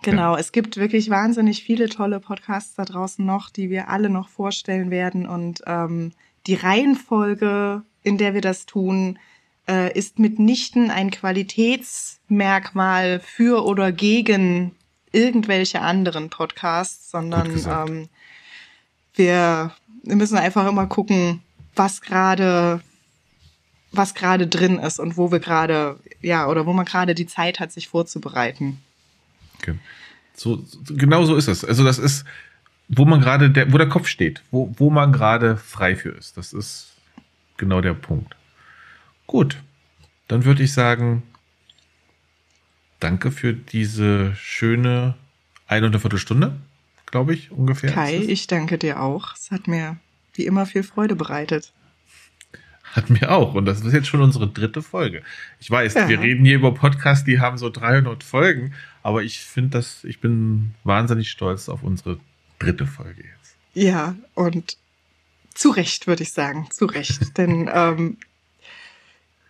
Genau, ja. es gibt wirklich wahnsinnig viele tolle Podcasts da draußen noch, die wir alle noch vorstellen werden. Und ähm, die Reihenfolge, in der wir das tun, äh, ist mitnichten ein Qualitätsmerkmal für oder gegen irgendwelche anderen Podcasts, sondern ähm, wir, wir müssen einfach immer gucken, was gerade was gerade drin ist und wo wir gerade, ja, oder wo man gerade die Zeit hat, sich vorzubereiten. Okay. So, genau so ist es. Also das ist, wo man gerade, der, wo der Kopf steht, wo, wo man gerade frei für ist. Das ist genau der Punkt. Gut, dann würde ich sagen, danke für diese schöne eine und eine Viertelstunde, glaube ich, ungefähr. Kai, ich danke dir auch. Es hat mir wie immer viel Freude bereitet. Hat mir auch. Und das ist jetzt schon unsere dritte Folge. Ich weiß, ja. wir reden hier über Podcasts, die haben so 300 Folgen, aber ich finde das, ich bin wahnsinnig stolz auf unsere dritte Folge jetzt. Ja, und zu Recht, würde ich sagen. Zu Recht. Denn ähm,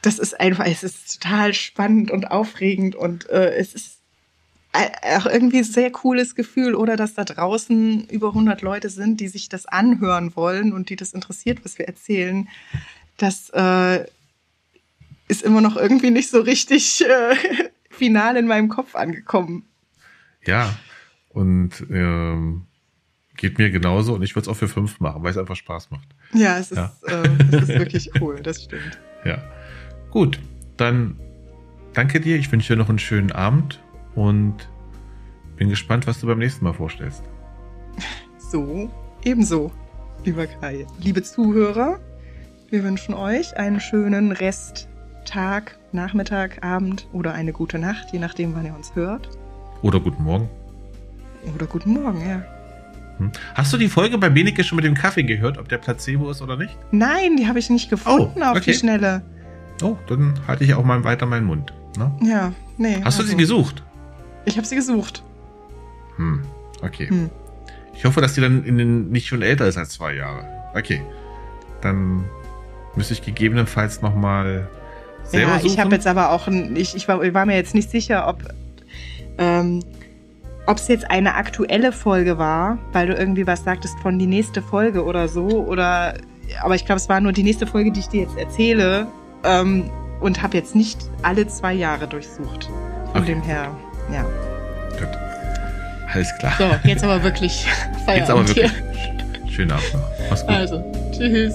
das ist einfach, es ist total spannend und aufregend und äh, es ist auch irgendwie ein sehr cooles Gefühl oder dass da draußen über 100 Leute sind, die sich das anhören wollen und die das interessiert, was wir erzählen. Das äh, ist immer noch irgendwie nicht so richtig äh, final in meinem Kopf angekommen. Ja, und ähm, geht mir genauso und ich würde es auch für fünf machen, weil es einfach Spaß macht. Ja, es ist, ja. Äh, es ist wirklich cool, das stimmt. Ja, gut, dann danke dir, ich wünsche dir noch einen schönen Abend und bin gespannt, was du beim nächsten Mal vorstellst. So, ebenso, lieber Kai. Liebe Zuhörer, wir wünschen euch einen schönen Rest Tag, Nachmittag, Abend oder eine gute Nacht, je nachdem, wann ihr uns hört. Oder guten Morgen. Oder guten Morgen, ja. Hm. Hast du die Folge bei Beneke schon mit dem Kaffee gehört, ob der Placebo ist oder nicht? Nein, die habe ich nicht gefunden Oh, auf okay. die Schnelle. Oh, dann halte ich auch mal weiter meinen Mund. Ne? Ja, nee. Hast du also, sie gesucht? Ich habe sie gesucht. Hm, okay. Hm. Ich hoffe, dass die dann in den, nicht schon älter ist als zwei Jahre. Okay. Dann müsste ich gegebenenfalls nochmal selber ja, suchen. ich habe jetzt aber auch, ein, ich, ich, war, war mir jetzt nicht sicher, ob ähm, es jetzt eine aktuelle Folge war, weil du irgendwie was sagtest von die nächste Folge oder so, oder aber ich glaube, es war nur die nächste Folge, die ich dir jetzt erzähle ähm, und habe jetzt nicht alle zwei Jahre durchsucht. Von Okay. dem her, ja. Gut. Alles klar. So, jetzt aber wirklich Jetzt aber Feierabend wirklich. Schönen Abend noch. Mach's gut. Also, tschüss.